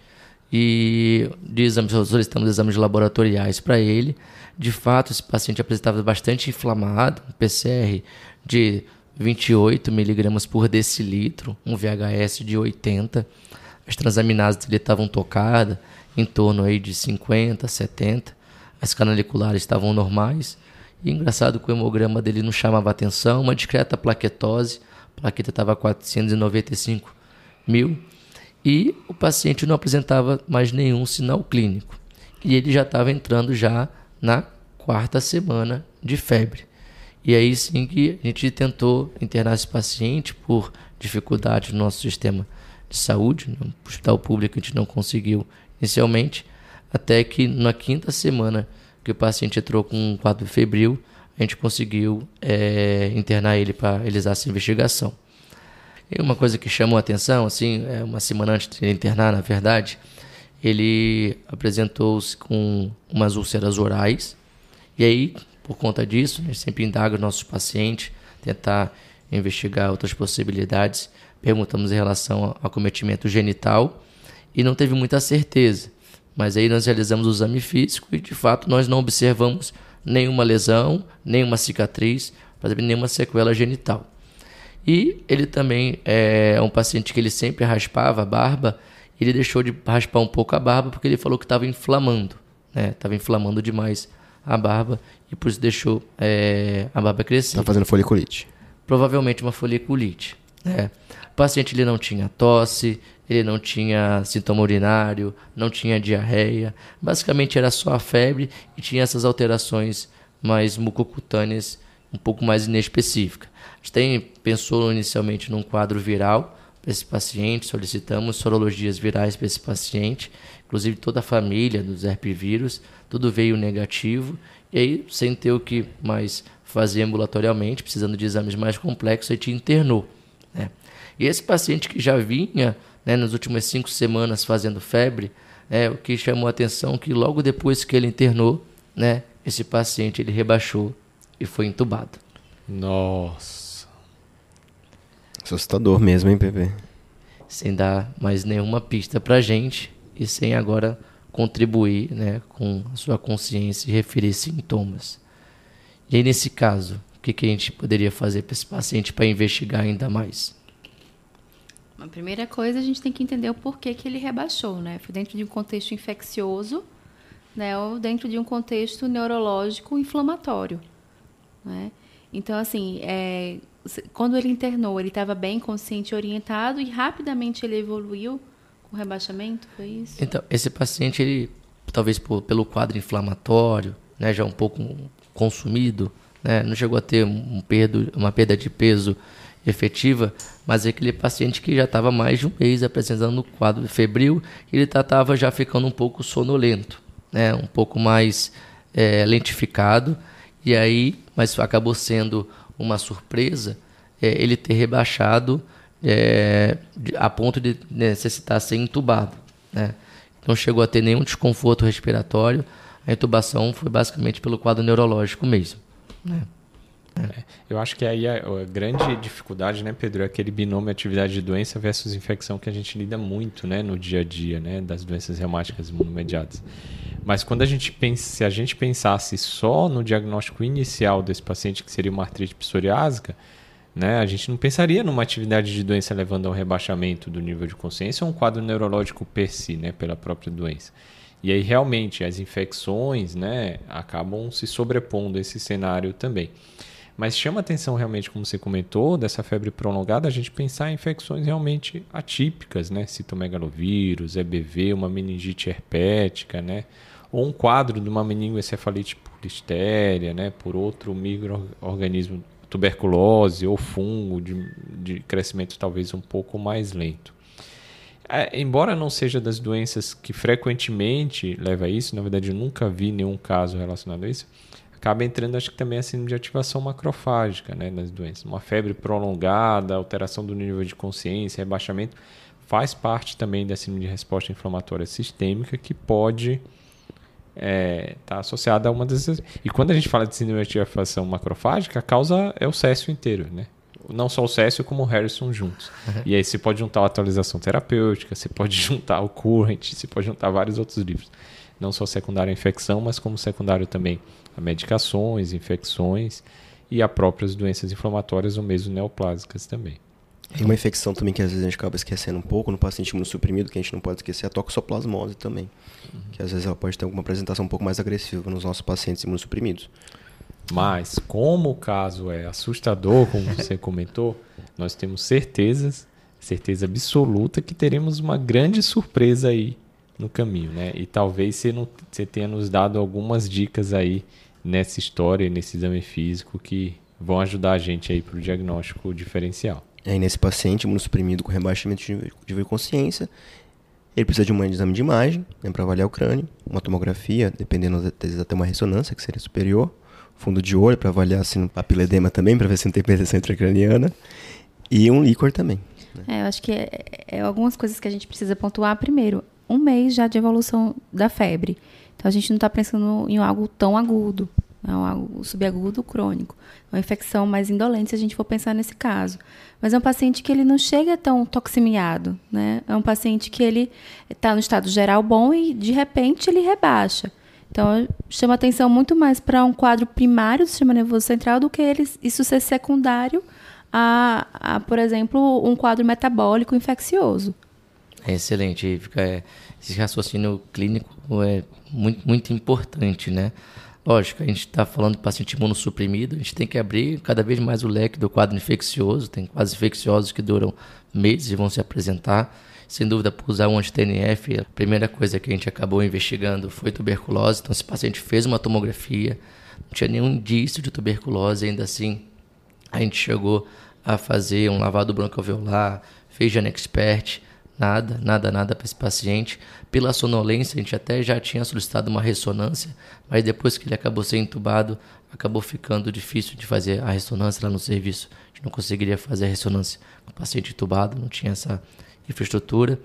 e de exames, solicitamos exames laboratoriais para ele. De fato, esse paciente apresentava bastante inflamado, um PCR de 28 miligramas por decilitro, um VHS de 80. As transaminases dele estavam tocadas, em torno aí de 50, 70. As canaliculares estavam normais. E engraçado que o hemograma dele não chamava atenção, uma discreta plaquetose, a plaqueta estava 495 mil, e o paciente não apresentava mais nenhum sinal clínico. E ele já estava entrando já na quarta semana de febre. E aí sim que a gente tentou internar esse paciente por dificuldade no nosso sistema de saúde, no hospital público a gente não conseguiu inicialmente, até que na quinta semana que o paciente entrou com um quadro febril, a gente conseguiu é, internar ele para realizar essa investigação. E uma coisa que chamou a atenção, assim, é uma semana antes de internar, na verdade, ele apresentou-se com umas úlceras orais, e aí, por conta disso, a gente sempre indaga os nossos pacientes, tentar investigar outras possibilidades. Perguntamos em relação ao acometimento genital, e não teve muita certeza. Mas aí nós realizamos o exame físico e de fato nós não observamos nenhuma lesão, nenhuma cicatriz, nenhuma sequela genital. E ele também é um paciente que ele sempre raspava a barba, ele deixou de raspar um pouco a barba porque ele falou que estava inflamando, né? Estava inflamando demais a barba e por isso deixou é, a barba crescer. Está fazendo foliculite. Provavelmente uma foliculite. Né? O paciente ele não tinha tosse, ele não tinha sintoma urinário, não tinha diarreia, basicamente era só a febre e tinha essas alterações mais mucocutâneas um pouco mais inespecíficas. A gente tem, pensou inicialmente num quadro viral para esse paciente, solicitamos sorologias virais para esse paciente, inclusive toda a família dos herpevírus, tudo veio negativo, e aí, sem ter o que mais fazer ambulatorialmente, precisando de exames mais complexos, a gente internou. Né? E esse paciente que já vinha né, nas últimas cinco semanas fazendo febre, é, o que chamou a atenção que logo depois que ele internou, né, esse paciente ele rebaixou e foi entubado. Nossa. Assustador mesmo, hein, Pepe? sem dar mais nenhuma pista para a gente e sem agora contribuir né, com a sua consciência e referir sintomas. E aí, nesse caso, que, que a gente poderia fazer para esse paciente para investigar ainda mais? A primeira coisa, a gente tem que entender o porquê que ele rebaixou, né? Foi dentro de um contexto infeccioso, né? Ou dentro de um contexto neurológico inflamatório, né? Então, assim, é, quando ele internou, ele estava bem consciente orientado e rapidamente ele evoluiu com rebaixamento, foi isso? Então, esse paciente, ele, talvez por, pelo quadro inflamatório, né, já um pouco consumido, né, não chegou a ter um perdo, uma perda de peso efetiva, mas é aquele paciente que já estava mais de um mês apresentando um quadro febril, ele estava já ficando um pouco sonolento, né, um pouco mais é, lentificado, e aí, mas acabou sendo uma surpresa é, ele ter rebaixado é, a ponto de necessitar ser entubado. Né? Não chegou a ter nenhum desconforto respiratório, a intubação foi basicamente pelo quadro neurológico mesmo. Né? É. Eu acho que aí a, a, grande dificuldade, né, Pedro, é aquele binômio atividade de doença versus infecção que a gente lida muito, né, no dia a dia, né, das doenças reumáticas imunomediadas. Mas quando a gente pensa, se a gente pensasse só no diagnóstico inicial desse paciente, que seria uma artrite psoriásica, né, a gente não pensaria numa atividade de doença levando a um rebaixamento do nível de consciência ou um quadro neurológico per si, né, pela própria doença. E aí realmente as infecções, né, acabam se sobrepondo a esse cenário também. Mas chama atenção realmente, como você comentou, dessa febre prolongada, a gente pensar em infecções realmente atípicas, né? Citomegalovírus, EBV, uma meningite herpética, né? Ou um quadro de uma meningoencefalite por listéria, né? Por outro microorganismo, tuberculose ou fungo de, de crescimento talvez um pouco mais lento. É, embora não seja das doenças que frequentemente leva a isso, na verdade eu nunca vi nenhum caso relacionado a isso, acaba entrando, acho que também a síndrome de ativação macrofágica né, nas doenças. Uma febre prolongada, alteração do nível de consciência, rebaixamento, faz parte também da síndrome de resposta inflamatória sistêmica que pode estar é, tá associada a uma dessas. E quando a gente fala de síndrome de ativação macrofágica, a causa é o céssio inteiro, né? Não só o Cécio como o Harrison juntos. Uhum. E aí você pode juntar a atualização terapêutica, você pode <laughs> juntar o Current, você pode juntar vários outros livros. Não só secundário à infecção, mas como secundário também a medicações, infecções e a próprias doenças inflamatórias ou mesmo neoplásicas também. Tem uma infecção também que às vezes a gente acaba esquecendo um pouco no paciente imunossuprimido, que a gente não pode esquecer, é a toxoplasmose também. Uhum. Que às vezes ela pode ter alguma apresentação um pouco mais agressiva nos nossos pacientes imunossuprimidos. Mas, como o caso é assustador, como você <laughs> comentou, nós temos certezas, certeza absoluta que teremos uma grande surpresa aí no caminho, né? E talvez você, não, você tenha nos dado algumas dicas aí nessa história, nesse exame físico que vão ajudar a gente aí para o diagnóstico diferencial. Aí nesse paciente imunossuprimido com rebaixamento de consciência, ele precisa de um exame de imagem né, para avaliar o crânio, uma tomografia, dependendo às vezes até uma ressonância que seria superior, fundo de olho para avaliar se no papiledema também, para ver se não tem percepção intracraniana, e um líquor também. Né? É, eu acho que é, é, algumas coisas que a gente precisa pontuar. Primeiro, um mês já de evolução da febre. Então a gente não está pensando em algo tão agudo, é algo subagudo crônico. É uma infecção mais indolente se a gente for pensar nesse caso. Mas é um paciente que ele não chega tão toximiado, né? É um paciente que ele está no estado geral bom e de repente ele rebaixa. Então chama atenção muito mais para um quadro primário do sistema nervoso central do que ele, isso ser secundário a, a, por exemplo, um quadro metabólico infeccioso. É excelente, fica, é, esse raciocínio clínico é muito, muito importante, né? Lógico, a gente está falando de paciente imunossuprimido, a gente tem que abrir cada vez mais o leque do quadro infeccioso, tem quadros infecciosos que duram meses e vão se apresentar. Sem dúvida, por usar um anti-TNF, a primeira coisa que a gente acabou investigando foi tuberculose, então esse paciente fez uma tomografia, não tinha nenhum indício de tuberculose, ainda assim a gente chegou a fazer um lavado broncoalveolar, fez Genexpert, Nada, nada, nada para esse paciente. Pela sonolência, a gente até já tinha solicitado uma ressonância, mas depois que ele acabou sendo entubado, acabou ficando difícil de fazer a ressonância lá no serviço. A gente não conseguiria fazer a ressonância com o paciente entubado, não tinha essa infraestrutura.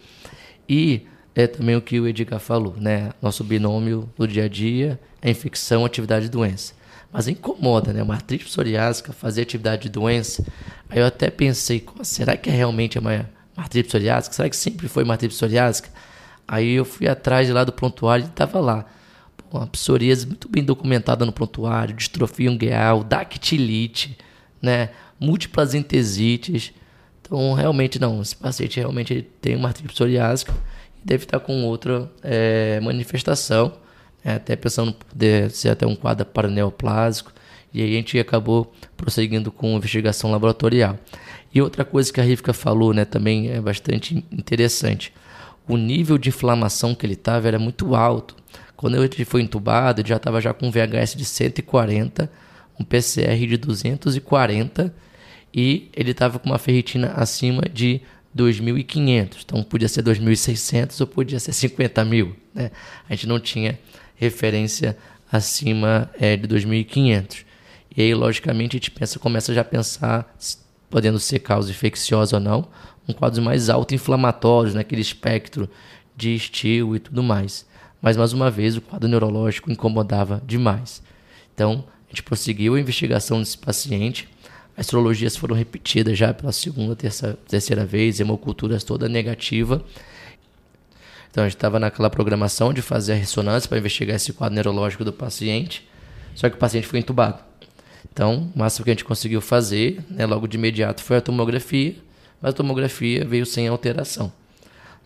E é também o que o Edgar falou, né? Nosso binômio do dia a dia é infecção, atividade e doença. Mas incomoda, né? Uma artrite psoriásica fazer atividade de doença. Aí eu até pensei, será que é realmente a maior artrite psoriásica? Será que sempre foi uma artrite psoriásica? Aí eu fui atrás de lá do prontuário e estava lá. Uma psoríase muito bem documentada no prontuário, distrofia ungueal, dactilite, né? múltiplas entesites. Então, realmente não, esse paciente realmente tem uma artrite psoriásica e deve estar com outra é, manifestação, né? até pensando poder ser até um quadro paraneoplásico. E aí a gente acabou prosseguindo com investigação laboratorial. E outra coisa que a Rivka falou né, também é bastante interessante. O nível de inflamação que ele estava era muito alto. Quando ele foi entubado, ele já estava já com um VHS de 140, um PCR de 240 e ele estava com uma ferritina acima de 2.500. Então podia ser 2.600 ou podia ser 50 mil. Né? A gente não tinha referência acima é, de 2.500. E aí, logicamente, a gente pensa, começa já a pensar, podendo ser causa infecciosa ou não, um quadro mais auto-inflamatório, naquele espectro de estilo e tudo mais. Mas, mais uma vez, o quadro neurológico incomodava demais. Então, a gente prosseguiu a investigação desse paciente. As astrologias foram repetidas já pela segunda, terça, terceira vez, hemoculturas toda negativa. Então, a gente estava naquela programação de fazer a ressonância para investigar esse quadro neurológico do paciente. Só que o paciente foi entubado. Então, o máximo que a gente conseguiu fazer, né, logo de imediato, foi a tomografia, mas a tomografia veio sem alteração.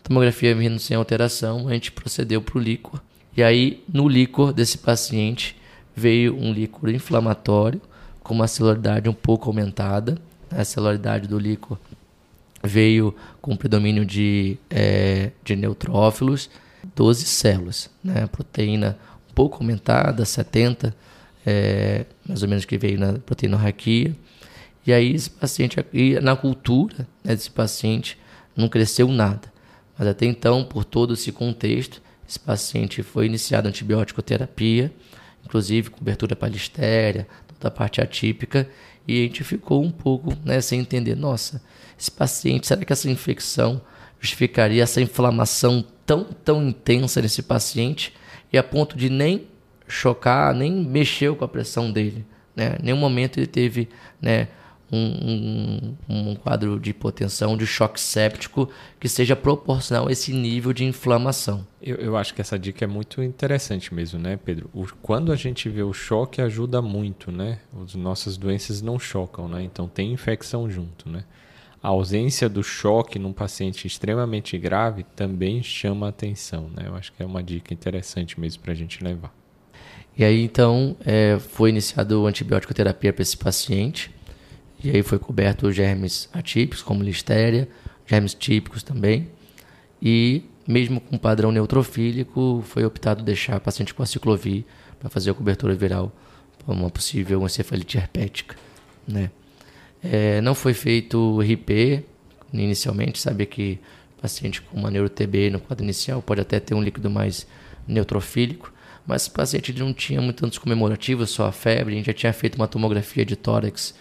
A tomografia vindo sem alteração, a gente procedeu para o líquor. E aí, no líquor desse paciente, veio um líquor inflamatório, com uma celularidade um pouco aumentada. A celularidade do líquor veio com predomínio de, é, de neutrófilos, 12 células, né? proteína um pouco aumentada, 70 é, mais ou menos que veio na proteinorraquia. E aí esse paciente, e na cultura né, desse paciente, não cresceu nada. Mas até então, por todo esse contexto, esse paciente foi iniciado antibiótico terapia, inclusive cobertura para listéria, toda a parte atípica, e a gente ficou um pouco né, sem entender, nossa, esse paciente, será que essa infecção justificaria essa inflamação tão, tão intensa nesse paciente e a ponto de nem chocar, nem mexeu com a pressão dele. Né? Em nenhum momento ele teve né, um, um, um, quadro de hipotensão, de choque séptico que seja proporcional a esse nível de inflamação. Eu, eu acho que essa dica é muito interessante mesmo, né, Pedro? O, quando a gente vê o choque ajuda muito, né? As nossas doenças não chocam, né? Então tem infecção junto, né? A ausência do choque num paciente extremamente grave também chama atenção, né? Eu acho que é uma dica interessante mesmo para a gente levar. E aí então é, foi iniciado antibiótico terapia para esse paciente. E aí foi coberto germes atípicos, como listéria, germes típicos também. E mesmo com padrão neutrofílico, foi optado deixar o paciente com a ciclovir para fazer a cobertura viral para uma possível encefalite herpética. Né? É, não foi feito RIP inicialmente, sabia que paciente com uma neuro-TB no quadro inicial pode até ter um líquido mais neutrofílico, mas o paciente não tinha muito tantos comemorativos, só a febre. A gente já tinha feito uma tomografia de tórax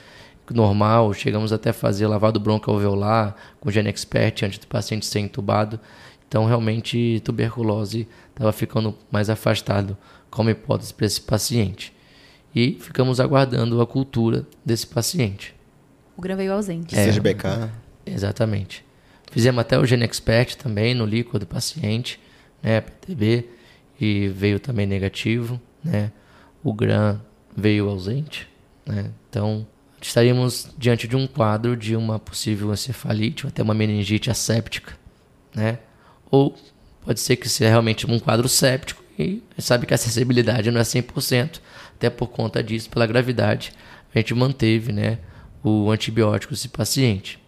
normal, chegamos até a fazer lavado broncoalveolar com Gene Expert antes do paciente ser entubado. Então, realmente, tuberculose estava ficando mais afastado como hipótese para esse paciente. E ficamos aguardando a cultura desse paciente. O GRAM veio ausente. É, CGBK. Exatamente. Fizemos até o Gene Expert também no líquido do paciente, né, PTB e veio também negativo, né? O GRAM veio ausente, né? Então, estaríamos diante de um quadro de uma possível encefalite ou até uma meningite asséptica, né? Ou pode ser que seja realmente um quadro séptico e sabe que a acessibilidade não é 100%, até por conta disso, pela gravidade, a gente manteve, né, o antibiótico desse paciente.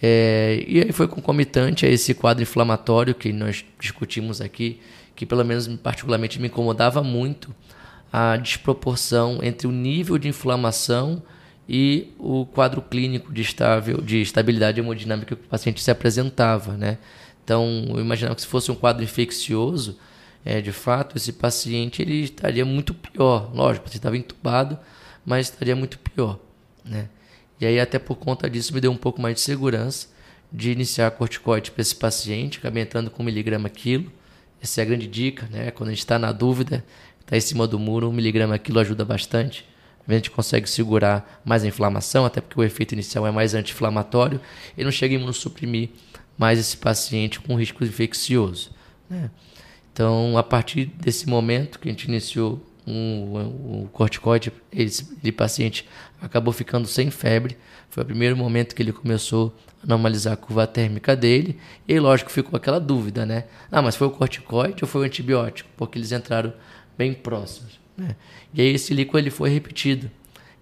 É, e aí foi concomitante a esse quadro inflamatório que nós discutimos aqui, que pelo menos particularmente me incomodava muito a desproporção entre o nível de inflamação e o quadro clínico de, estável, de estabilidade hemodinâmica que o paciente se apresentava, né? Então, eu imaginava que se fosse um quadro infeccioso, é, de fato, esse paciente ele estaria muito pior. Lógico, você estava entubado, mas estaria muito pior, né? E aí, até por conta disso, me deu um pouco mais de segurança de iniciar corticoide para esse paciente, acabei entrando com miligrama quilo, essa é a grande dica, né? Quando a gente está na dúvida, está em cima do muro, um miligrama quilo ajuda bastante. A gente consegue segurar mais a inflamação, até porque o efeito inicial é mais anti-inflamatório, e não chega a imunossuprimir mais esse paciente com risco infeccioso. Né? Então, a partir desse momento que a gente iniciou um, um corticoide, esse, esse paciente acabou ficando sem febre. Foi o primeiro momento que ele começou a normalizar a curva térmica dele. E lógico, ficou aquela dúvida, né? Ah, mas foi o corticoide ou foi o antibiótico? Porque eles entraram bem próximos. Né? E aí esse líquor ele foi repetido.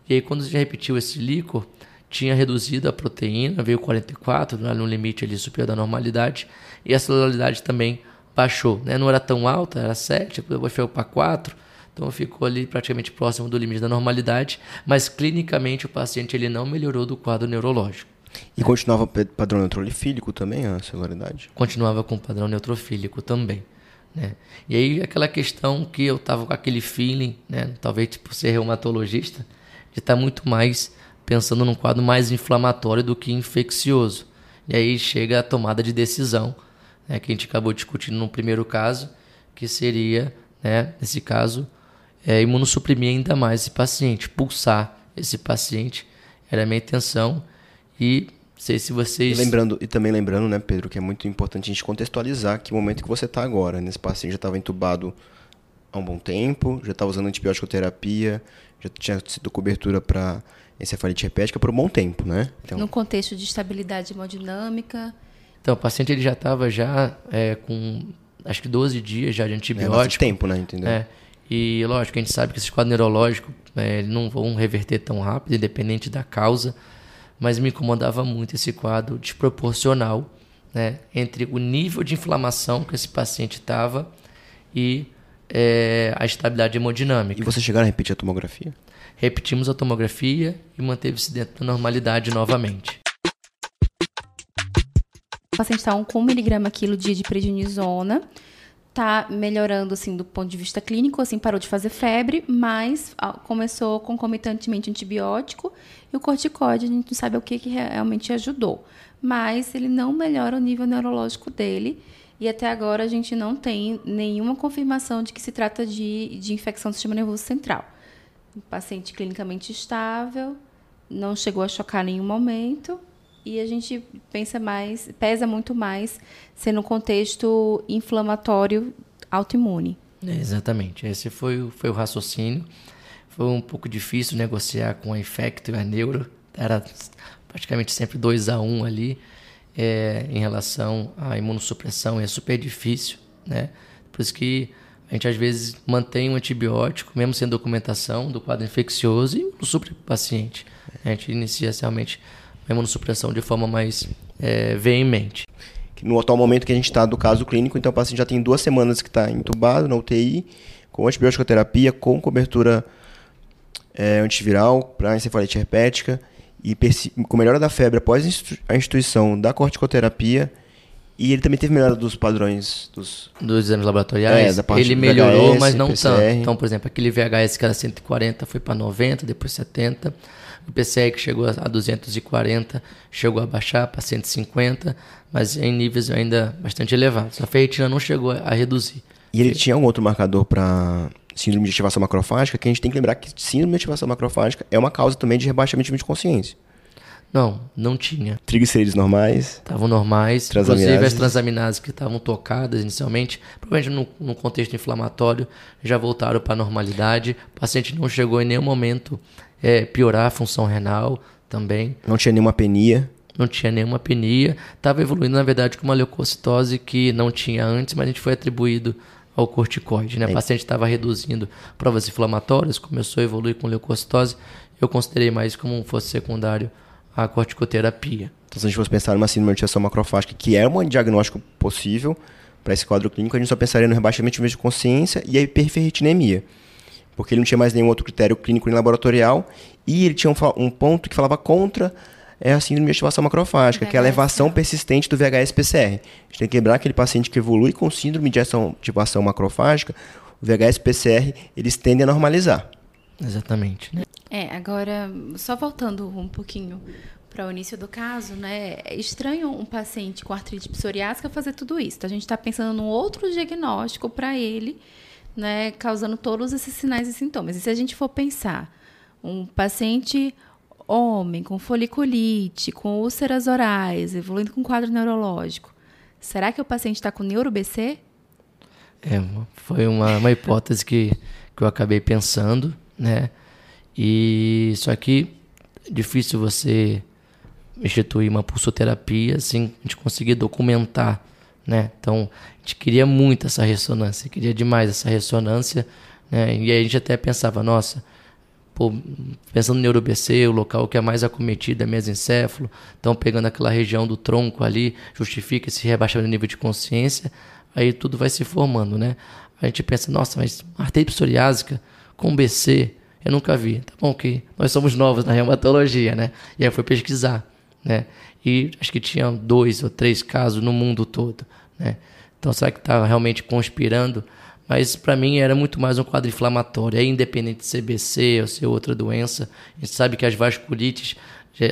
E aí quando já repetiu esse líquor, tinha reduzido a proteína, veio 44, no limite ali superior da normalidade, e a celularidade também baixou. Né? Não era tão alta, era 7, depois foi para 4, então ficou ali praticamente próximo do limite da normalidade, mas clinicamente o paciente ele não melhorou do quadro neurológico. E né? continuava padrão neutrofílico também a celularidade? Continuava com padrão neutrofílico também. Né? E aí aquela questão que eu estava com aquele feeling, né? talvez por tipo, ser reumatologista, de estar tá muito mais pensando num quadro mais inflamatório do que infeccioso. E aí chega a tomada de decisão né, que a gente acabou discutindo no primeiro caso, que seria, né, nesse caso, é, imunossuprimir ainda mais esse paciente, pulsar esse paciente, era a minha intenção. E sei se vocês. E, lembrando, e também lembrando, né, Pedro, que é muito importante a gente contextualizar que o momento que você está agora. Nesse paciente já estava entubado há um bom tempo, já estava usando antibiótico terapia, já tinha sido cobertura para encefalite herpética por um bom tempo, né? Então... No contexto de estabilidade hemodinâmica, então, o paciente ele já estava já é, com acho que 12 dias já de antibiótico. É tempo, né? Entendeu? É. E lógico, a gente sabe que esses quadros neurológicos é, não vão reverter tão rápido, independente da causa, mas me incomodava muito esse quadro desproporcional né, entre o nível de inflamação que esse paciente estava e é, a estabilidade hemodinâmica. E você chegaram a repetir a tomografia? Repetimos a tomografia e manteve-se dentro da normalidade novamente. O paciente está com 1 miligrama quilo dia de prednisona, está melhorando assim do ponto de vista clínico, assim parou de fazer febre, mas começou concomitantemente antibiótico e o corticoide, a gente não sabe o que, que realmente ajudou. Mas ele não melhora o nível neurológico dele e até agora a gente não tem nenhuma confirmação de que se trata de, de infecção do sistema nervoso central. O paciente clinicamente estável, não chegou a chocar em nenhum momento, e a gente pensa mais, pesa muito mais ser no contexto inflamatório autoimune. É, exatamente, esse foi, foi o raciocínio. Foi um pouco difícil negociar com a Infecto e a Neuro, era praticamente sempre 2 a 1 um ali é, em relação à imunossupressão, é super difícil, né? Por isso que a gente às vezes mantém um antibiótico, mesmo sem documentação do quadro infeccioso, e supre o paciente. A gente inicia realmente a imunossupressão de forma mais é, veemente. No atual momento que a gente está do caso clínico, então o paciente já tem duas semanas que está entubado na UTI, com antibiótico-terapia, com cobertura é, antiviral para encefalite herpética e com melhora da febre após a instituição da corticoterapia e ele também teve melhora dos padrões dos, dos exames laboratoriais. É, ele melhorou, VHS, mas não PCR. tanto. Então, por exemplo, aquele VHS que era 140 foi para 90, depois 70. O PCE que chegou a 240 chegou a baixar para 150, mas em níveis ainda bastante elevados. A ferritina não chegou a reduzir. E ele tinha um outro marcador para síndrome de ativação macrofágica, que a gente tem que lembrar que síndrome de ativação macrofágica é uma causa também de rebaixamento de consciência. Não, não tinha. Triglicerídeos normais? Estavam normais. Inclusive as transaminases que estavam tocadas inicialmente, provavelmente no, no contexto inflamatório, já voltaram para a normalidade. O paciente não chegou em nenhum momento é, piorar a função renal também. Não tinha nenhuma penia? Não tinha nenhuma penia. Estava evoluindo, na verdade, com uma leucocitose que não tinha antes, mas a gente foi atribuído ao corticoide. Né? O paciente estava reduzindo provas inflamatórias, começou a evoluir com leucocitose. Eu considerei mais como fosse secundário a corticoterapia. Então, se a gente fosse pensar numa síndrome de macrofágica, que é um diagnóstico possível para esse quadro clínico, a gente só pensaria no rebaixamento de de consciência e a hiperferritinemia porque ele não tinha mais nenhum outro critério clínico nem laboratorial, e ele tinha um, um ponto que falava contra é a síndrome de ativação macrofágica, VHS. que é a elevação persistente do VHS-PCR. A gente tem que lembrar aquele paciente que evolui com síndrome de ativação macrofágica, o VHS-PCR, eles tendem a normalizar. Exatamente. Né? É, agora, só voltando um pouquinho para o início do caso, né? É estranho um paciente com artrite psoriásica fazer tudo isso. Então, a gente está pensando num outro diagnóstico para ele né, causando todos esses sinais e sintomas. E se a gente for pensar, um paciente homem com foliculite, com úlceras orais, evoluindo com quadro neurológico, será que o paciente está com neuro-BC? É, foi uma, uma hipótese que, que eu acabei pensando, né? E só que difícil você instituir uma pulsoterapia sem a gente conseguir documentar, né? Então, gente queria muito essa ressonância, queria demais essa ressonância, né? E aí a gente até pensava, nossa, pô, pensando no neuro-BC, o local que é mais acometido é mesencéfalo, então pegando aquela região do tronco ali, justifica esse rebaixamento do nível de consciência, aí tudo vai se formando, né? A gente pensa, nossa, mas artrite psoriásica com BC, eu nunca vi. Tá bom que nós somos novos na reumatologia, né? E aí foi pesquisar, né? E acho que tinha dois ou três casos no mundo todo, né? Então será que está realmente conspirando? Mas para mim era muito mais um quadro inflamatório. É independente de ser BC ou ser outra doença. A gente sabe que as vasculites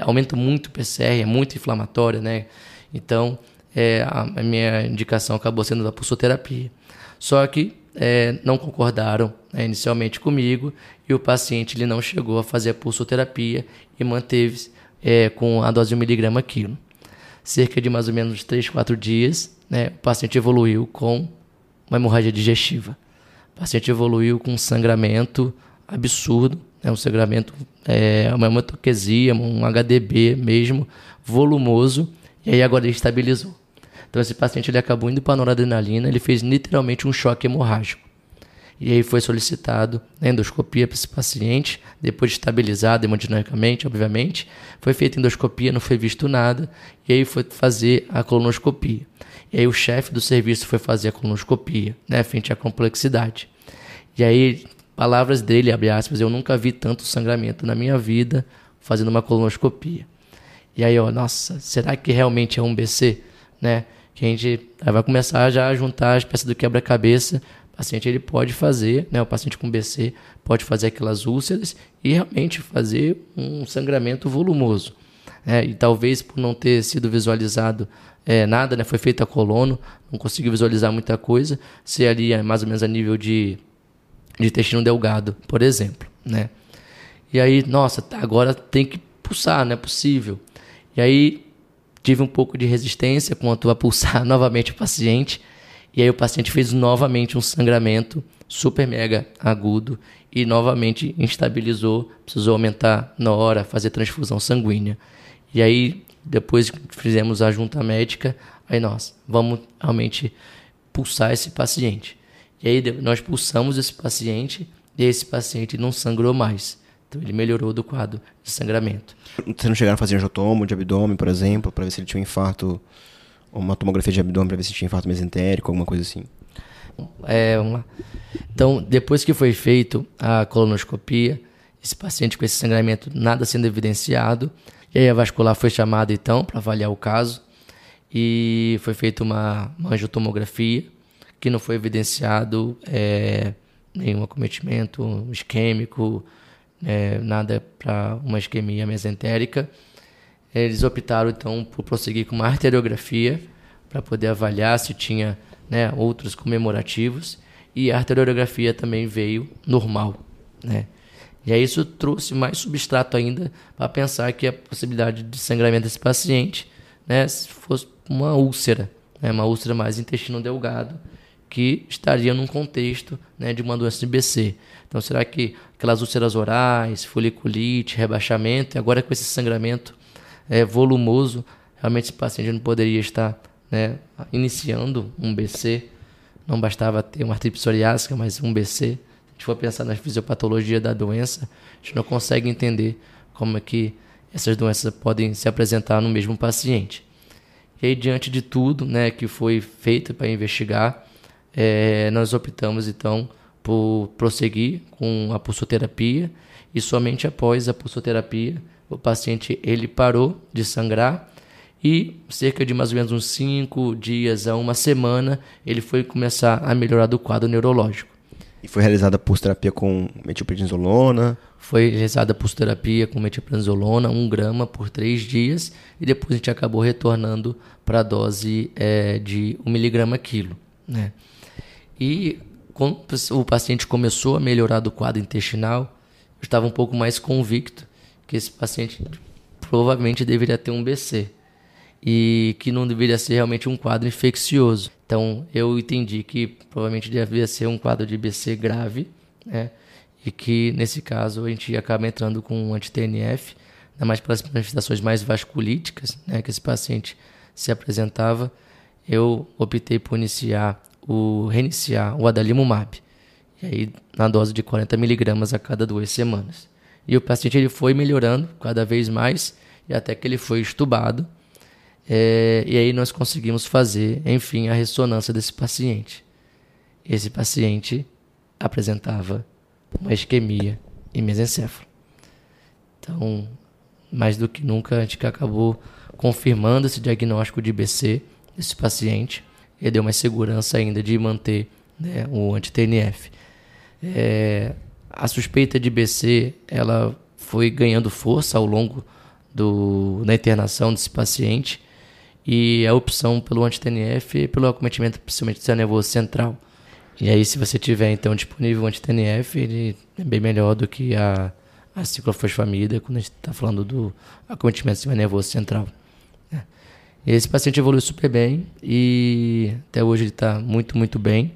aumentam muito o PCR, é muito inflamatória, né? Então é, a, minha indicação acabou sendo da pulsoterapia. Só que é, não concordaram né, inicialmente comigo e o paciente ele não chegou a fazer a pulsoterapia e manteve é, com a dose de 1 miligrama quilo. Cerca de mais ou menos 3, 4 dias, né, o paciente evoluiu com uma hemorragia digestiva. O paciente evoluiu com um sangramento absurdo, né, um sangramento, é, uma hematoquesia, um HDB mesmo, volumoso, e aí agora ele estabilizou. Então esse paciente ele acabou indo para a noradrenalina, ele fez literalmente um choque hemorrágico. E aí foi solicitado a endoscopia para esse paciente, depois de estabilizado hemodinamicamente, obviamente. Foi feita endoscopia, não foi visto nada, e aí foi fazer a colonoscopia. E aí o chefe do serviço foi fazer a colonoscopia, né, frente à complexidade. E aí, palavras dele, abre aspas, eu nunca vi tanto sangramento na minha vida fazendo uma colonoscopia. E aí, ó, nossa, será que realmente é um BC, né? que a gente vai começar já a juntar as peças do quebra-cabeça. O paciente ele pode fazer, né, o paciente com BC pode fazer aquelas úlceras e realmente fazer um sangramento volumoso. É, e talvez por não ter sido visualizado é, nada, né, foi feita a colono, não conseguiu visualizar muita coisa, ser ali é, mais ou menos a nível de, de intestino delgado, por exemplo. Né? E aí, nossa, agora tem que pulsar, não é possível. E aí tive um pouco de resistência quanto a pulsar <laughs> novamente o paciente. E aí o paciente fez novamente um sangramento super mega agudo e novamente instabilizou, precisou aumentar na hora, fazer transfusão sanguínea. E aí depois fizemos a junta médica, aí nós vamos realmente pulsar esse paciente. E aí nós pulsamos esse paciente e esse paciente não sangrou mais. Então ele melhorou do quadro de sangramento. Vocês não chegaram a fazer jotomo de abdômen, por exemplo, para ver se ele tinha um infarto, uma tomografia de abdômen para ver se tinha infarto mesentérico, alguma coisa assim? É. Então, depois que foi feito a colonoscopia, esse paciente com esse sangramento nada sendo evidenciado, e aí a vascular foi chamada então para avaliar o caso, e foi feita uma, uma angiotomografia, que não foi evidenciado é, nenhum acometimento isquêmico, é, nada para uma isquemia mesentérica. Eles optaram então por prosseguir com uma arteriografia para poder avaliar se tinha né, outros comemorativos e a arteriografia também veio normal, né? E aí isso trouxe mais substrato ainda para pensar que a possibilidade de sangramento desse paciente, né, se fosse uma úlcera, né, uma úlcera mais intestino delgado, que estaria num contexto né, de uma doença de BC. Então, será que aquelas úlceras orais, foliculite, rebaixamento, e agora com esse sangramento é, volumoso, realmente esse paciente não poderia estar né, iniciando um BC? Não bastava ter uma artrite psoriásica, mas um BC. Se a gente for pensar na fisiopatologia da doença, a gente não consegue entender como é que essas doenças podem se apresentar no mesmo paciente. E aí, diante de tudo né, que foi feito para investigar, é, nós optamos então por prosseguir com a pulsoterapia e somente após a pulsoterapia o paciente ele parou de sangrar e cerca de mais ou menos uns 5 dias a uma semana ele foi começar a melhorar do quadro neurológico. E foi realizada a pulsoterapia com metilprednisolona? Foi realizada a pulsoterapia com metilprednisolona, 1 grama por 3 dias, e depois a gente acabou retornando para a dose é, de 1 miligrama quilo. Né? E quando o paciente começou a melhorar do quadro intestinal, eu estava um pouco mais convicto que esse paciente provavelmente deveria ter um BC e que não deveria ser realmente um quadro infeccioso. Então eu entendi que provavelmente devia ser um quadro de BC grave, né? E que nesse caso a gente acaba entrando com um anti-TNF, ainda mais pelas manifestações mais vasculíticas, né? Que esse paciente se apresentava. Eu optei por iniciar o reiniciar o adalimumab. E aí na dose de 40 miligramas a cada duas semanas. E o paciente ele foi melhorando cada vez mais e até que ele foi estubado é, e aí nós conseguimos fazer, enfim, a ressonância desse paciente. Esse paciente apresentava uma isquemia e mesencéfalo. Então, mais do que nunca, a gente acabou confirmando esse diagnóstico de BC desse paciente e deu mais segurança ainda de manter né, o anti-TNF. É, a suspeita de BC ela foi ganhando força ao longo do, da internação desse paciente e a opção pelo anti-TNF é pelo acometimento principalmente do sistema nervoso central. E aí, se você tiver então disponível o anti-TNF, ele é bem melhor do que a, a ciclofosfamida quando a gente está falando do acometimento do sistema nervoso central. Né? Esse paciente evoluiu super bem e até hoje ele está muito, muito bem.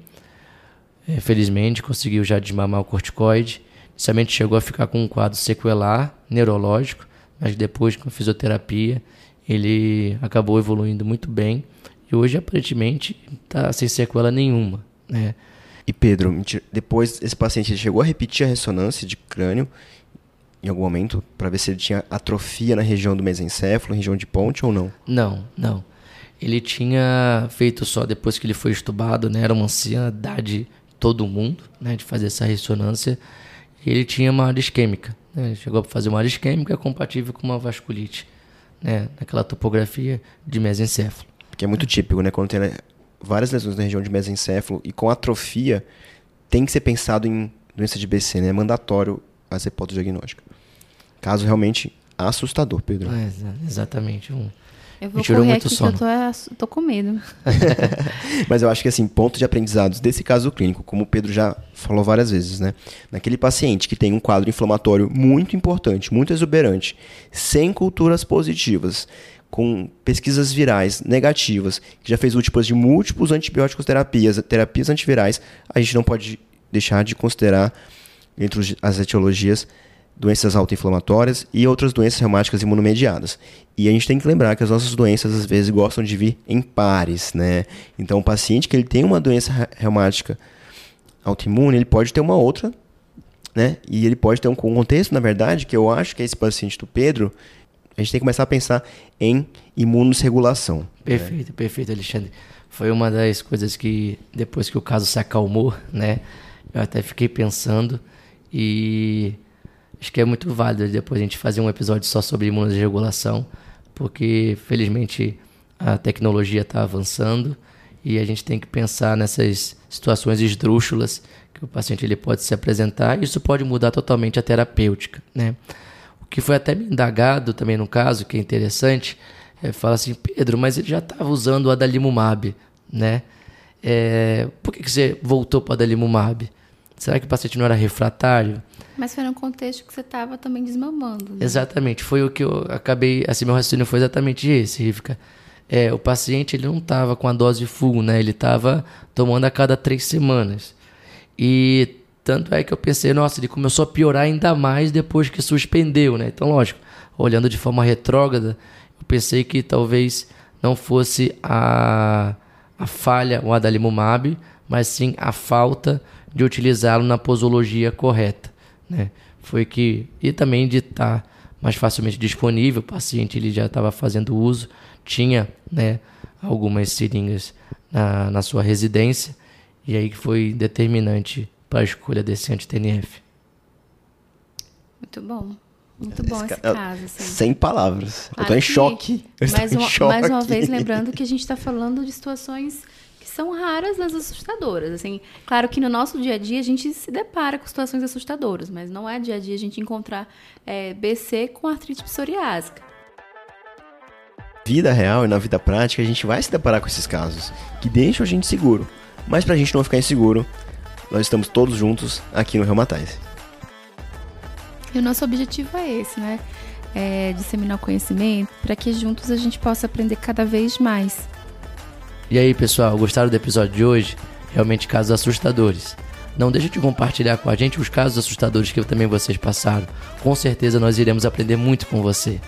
É, felizmente, conseguiu já desmamar o corticoide. Inicialmente chegou a ficar com um quadro sequelar neurológico, mas depois com a fisioterapia ele acabou evoluindo muito bem e hoje aparentemente está sem sequela nenhuma, né? E Pedro, depois esse paciente chegou a repetir a ressonância de crânio em algum momento para ver se ele tinha atrofia na região do mesencéfalo, região de ponte ou não? Não, não. Ele tinha feito só depois que ele foi estubado, né? Era uma ansiedade todo mundo, né? De fazer essa ressonância. Ele tinha uma área isquêmica. Né? Ele chegou a fazer uma área isquêmica compatível com uma vasculite né, naquela topografia de mesencéfalo. Que é muito típico, né? Quando tem né, várias lesões na região de mesencéfalo e com atrofia, tem que ser pensado em doença de BC, né? É mandatório as hipóteses diagnósticas. Caso realmente assustador, Pedro. É, exatamente. Um, eu vou correr aqui sono. que eu tô, tô com medo. <laughs> Mas eu acho que, assim, ponto de aprendizados desse caso clínico, como o Pedro já falou várias vezes, né? Naquele paciente que tem um quadro inflamatório muito importante, muito exuberante, sem culturas positivas, com pesquisas virais negativas, que já fez últimas de múltiplos antibióticos terapias, terapias antivirais, a gente não pode deixar de considerar, entre as etiologias, doenças autoinflamatórias e outras doenças reumáticas imunomediadas. E a gente tem que lembrar que as nossas doenças às vezes gostam de vir em pares, né? Então, o paciente que ele tem uma doença reumática autoimune, ele pode ter uma outra, né? E ele pode ter um contexto, na verdade, que eu acho que esse paciente do Pedro, a gente tem que começar a pensar em imunosregulação. Perfeito, né? perfeito, Alexandre. Foi uma das coisas que depois que o caso se acalmou, né? Eu até fiquei pensando e acho que é muito válido depois a gente fazer um episódio só sobre imunoregulação, porque felizmente a tecnologia está avançando e a gente tem que pensar nessas situações esdrúxulas que o paciente ele pode se apresentar isso pode mudar totalmente a terapêutica, né? O que foi até me indagado também no caso, que é interessante, é, fala assim, Pedro, mas ele já estava usando o adalimumab, né? É, por que, que você voltou para o adalimumab? Será que o paciente não era refratário? Mas foi num contexto que você estava também desmamando. Né? Exatamente, foi o que eu acabei, assim, meu raciocínio foi exatamente esse, Rivka. É, o paciente ele não estava com a dose full, né? Ele estava tomando a cada três semanas. E tanto é que eu pensei, nossa, ele começou a piorar ainda mais depois que suspendeu, né? Então, lógico, olhando de forma retrógrada, eu pensei que talvez não fosse a, a falha, o adalimumab, mas sim a falta de utilizá-lo na posologia correta né? Foi que e também de estar tá mais facilmente disponível, o paciente ele já estava fazendo uso, tinha, né, algumas seringas na, na sua residência e aí que foi determinante para a escolha desse anti-TNF. Muito bom. Muito bom esse, esse caso. Assim. Sem palavras. Eu estou em choque. Eu mais, uma, em choque. mais uma vez, lembrando que a gente está falando de situações são raras, mas assustadoras. Assim, claro que no nosso dia a dia a gente se depara com situações assustadoras, mas não é dia a dia a gente encontrar é, BC com artrite psoriásica. Vida real e na vida prática a gente vai se deparar com esses casos que deixam a gente seguro. Mas para a gente não ficar inseguro, nós estamos todos juntos aqui no Reumatize. E o nosso objetivo é esse, né? É disseminar o conhecimento para que juntos a gente possa aprender cada vez mais. E aí, pessoal, gostaram do episódio de hoje? Realmente casos assustadores. Não deixe de compartilhar com a gente os casos assustadores que também vocês passaram. Com certeza nós iremos aprender muito com você.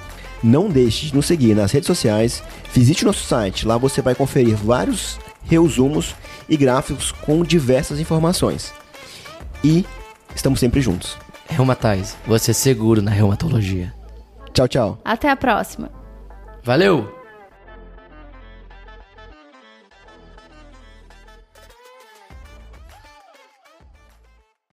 Não deixe de nos seguir nas redes sociais, visite nosso site, lá você vai conferir vários resumos e gráficos com diversas informações. E estamos sempre juntos. Reumatais, você é seguro na reumatologia. Tchau, tchau. Até a próxima. Valeu!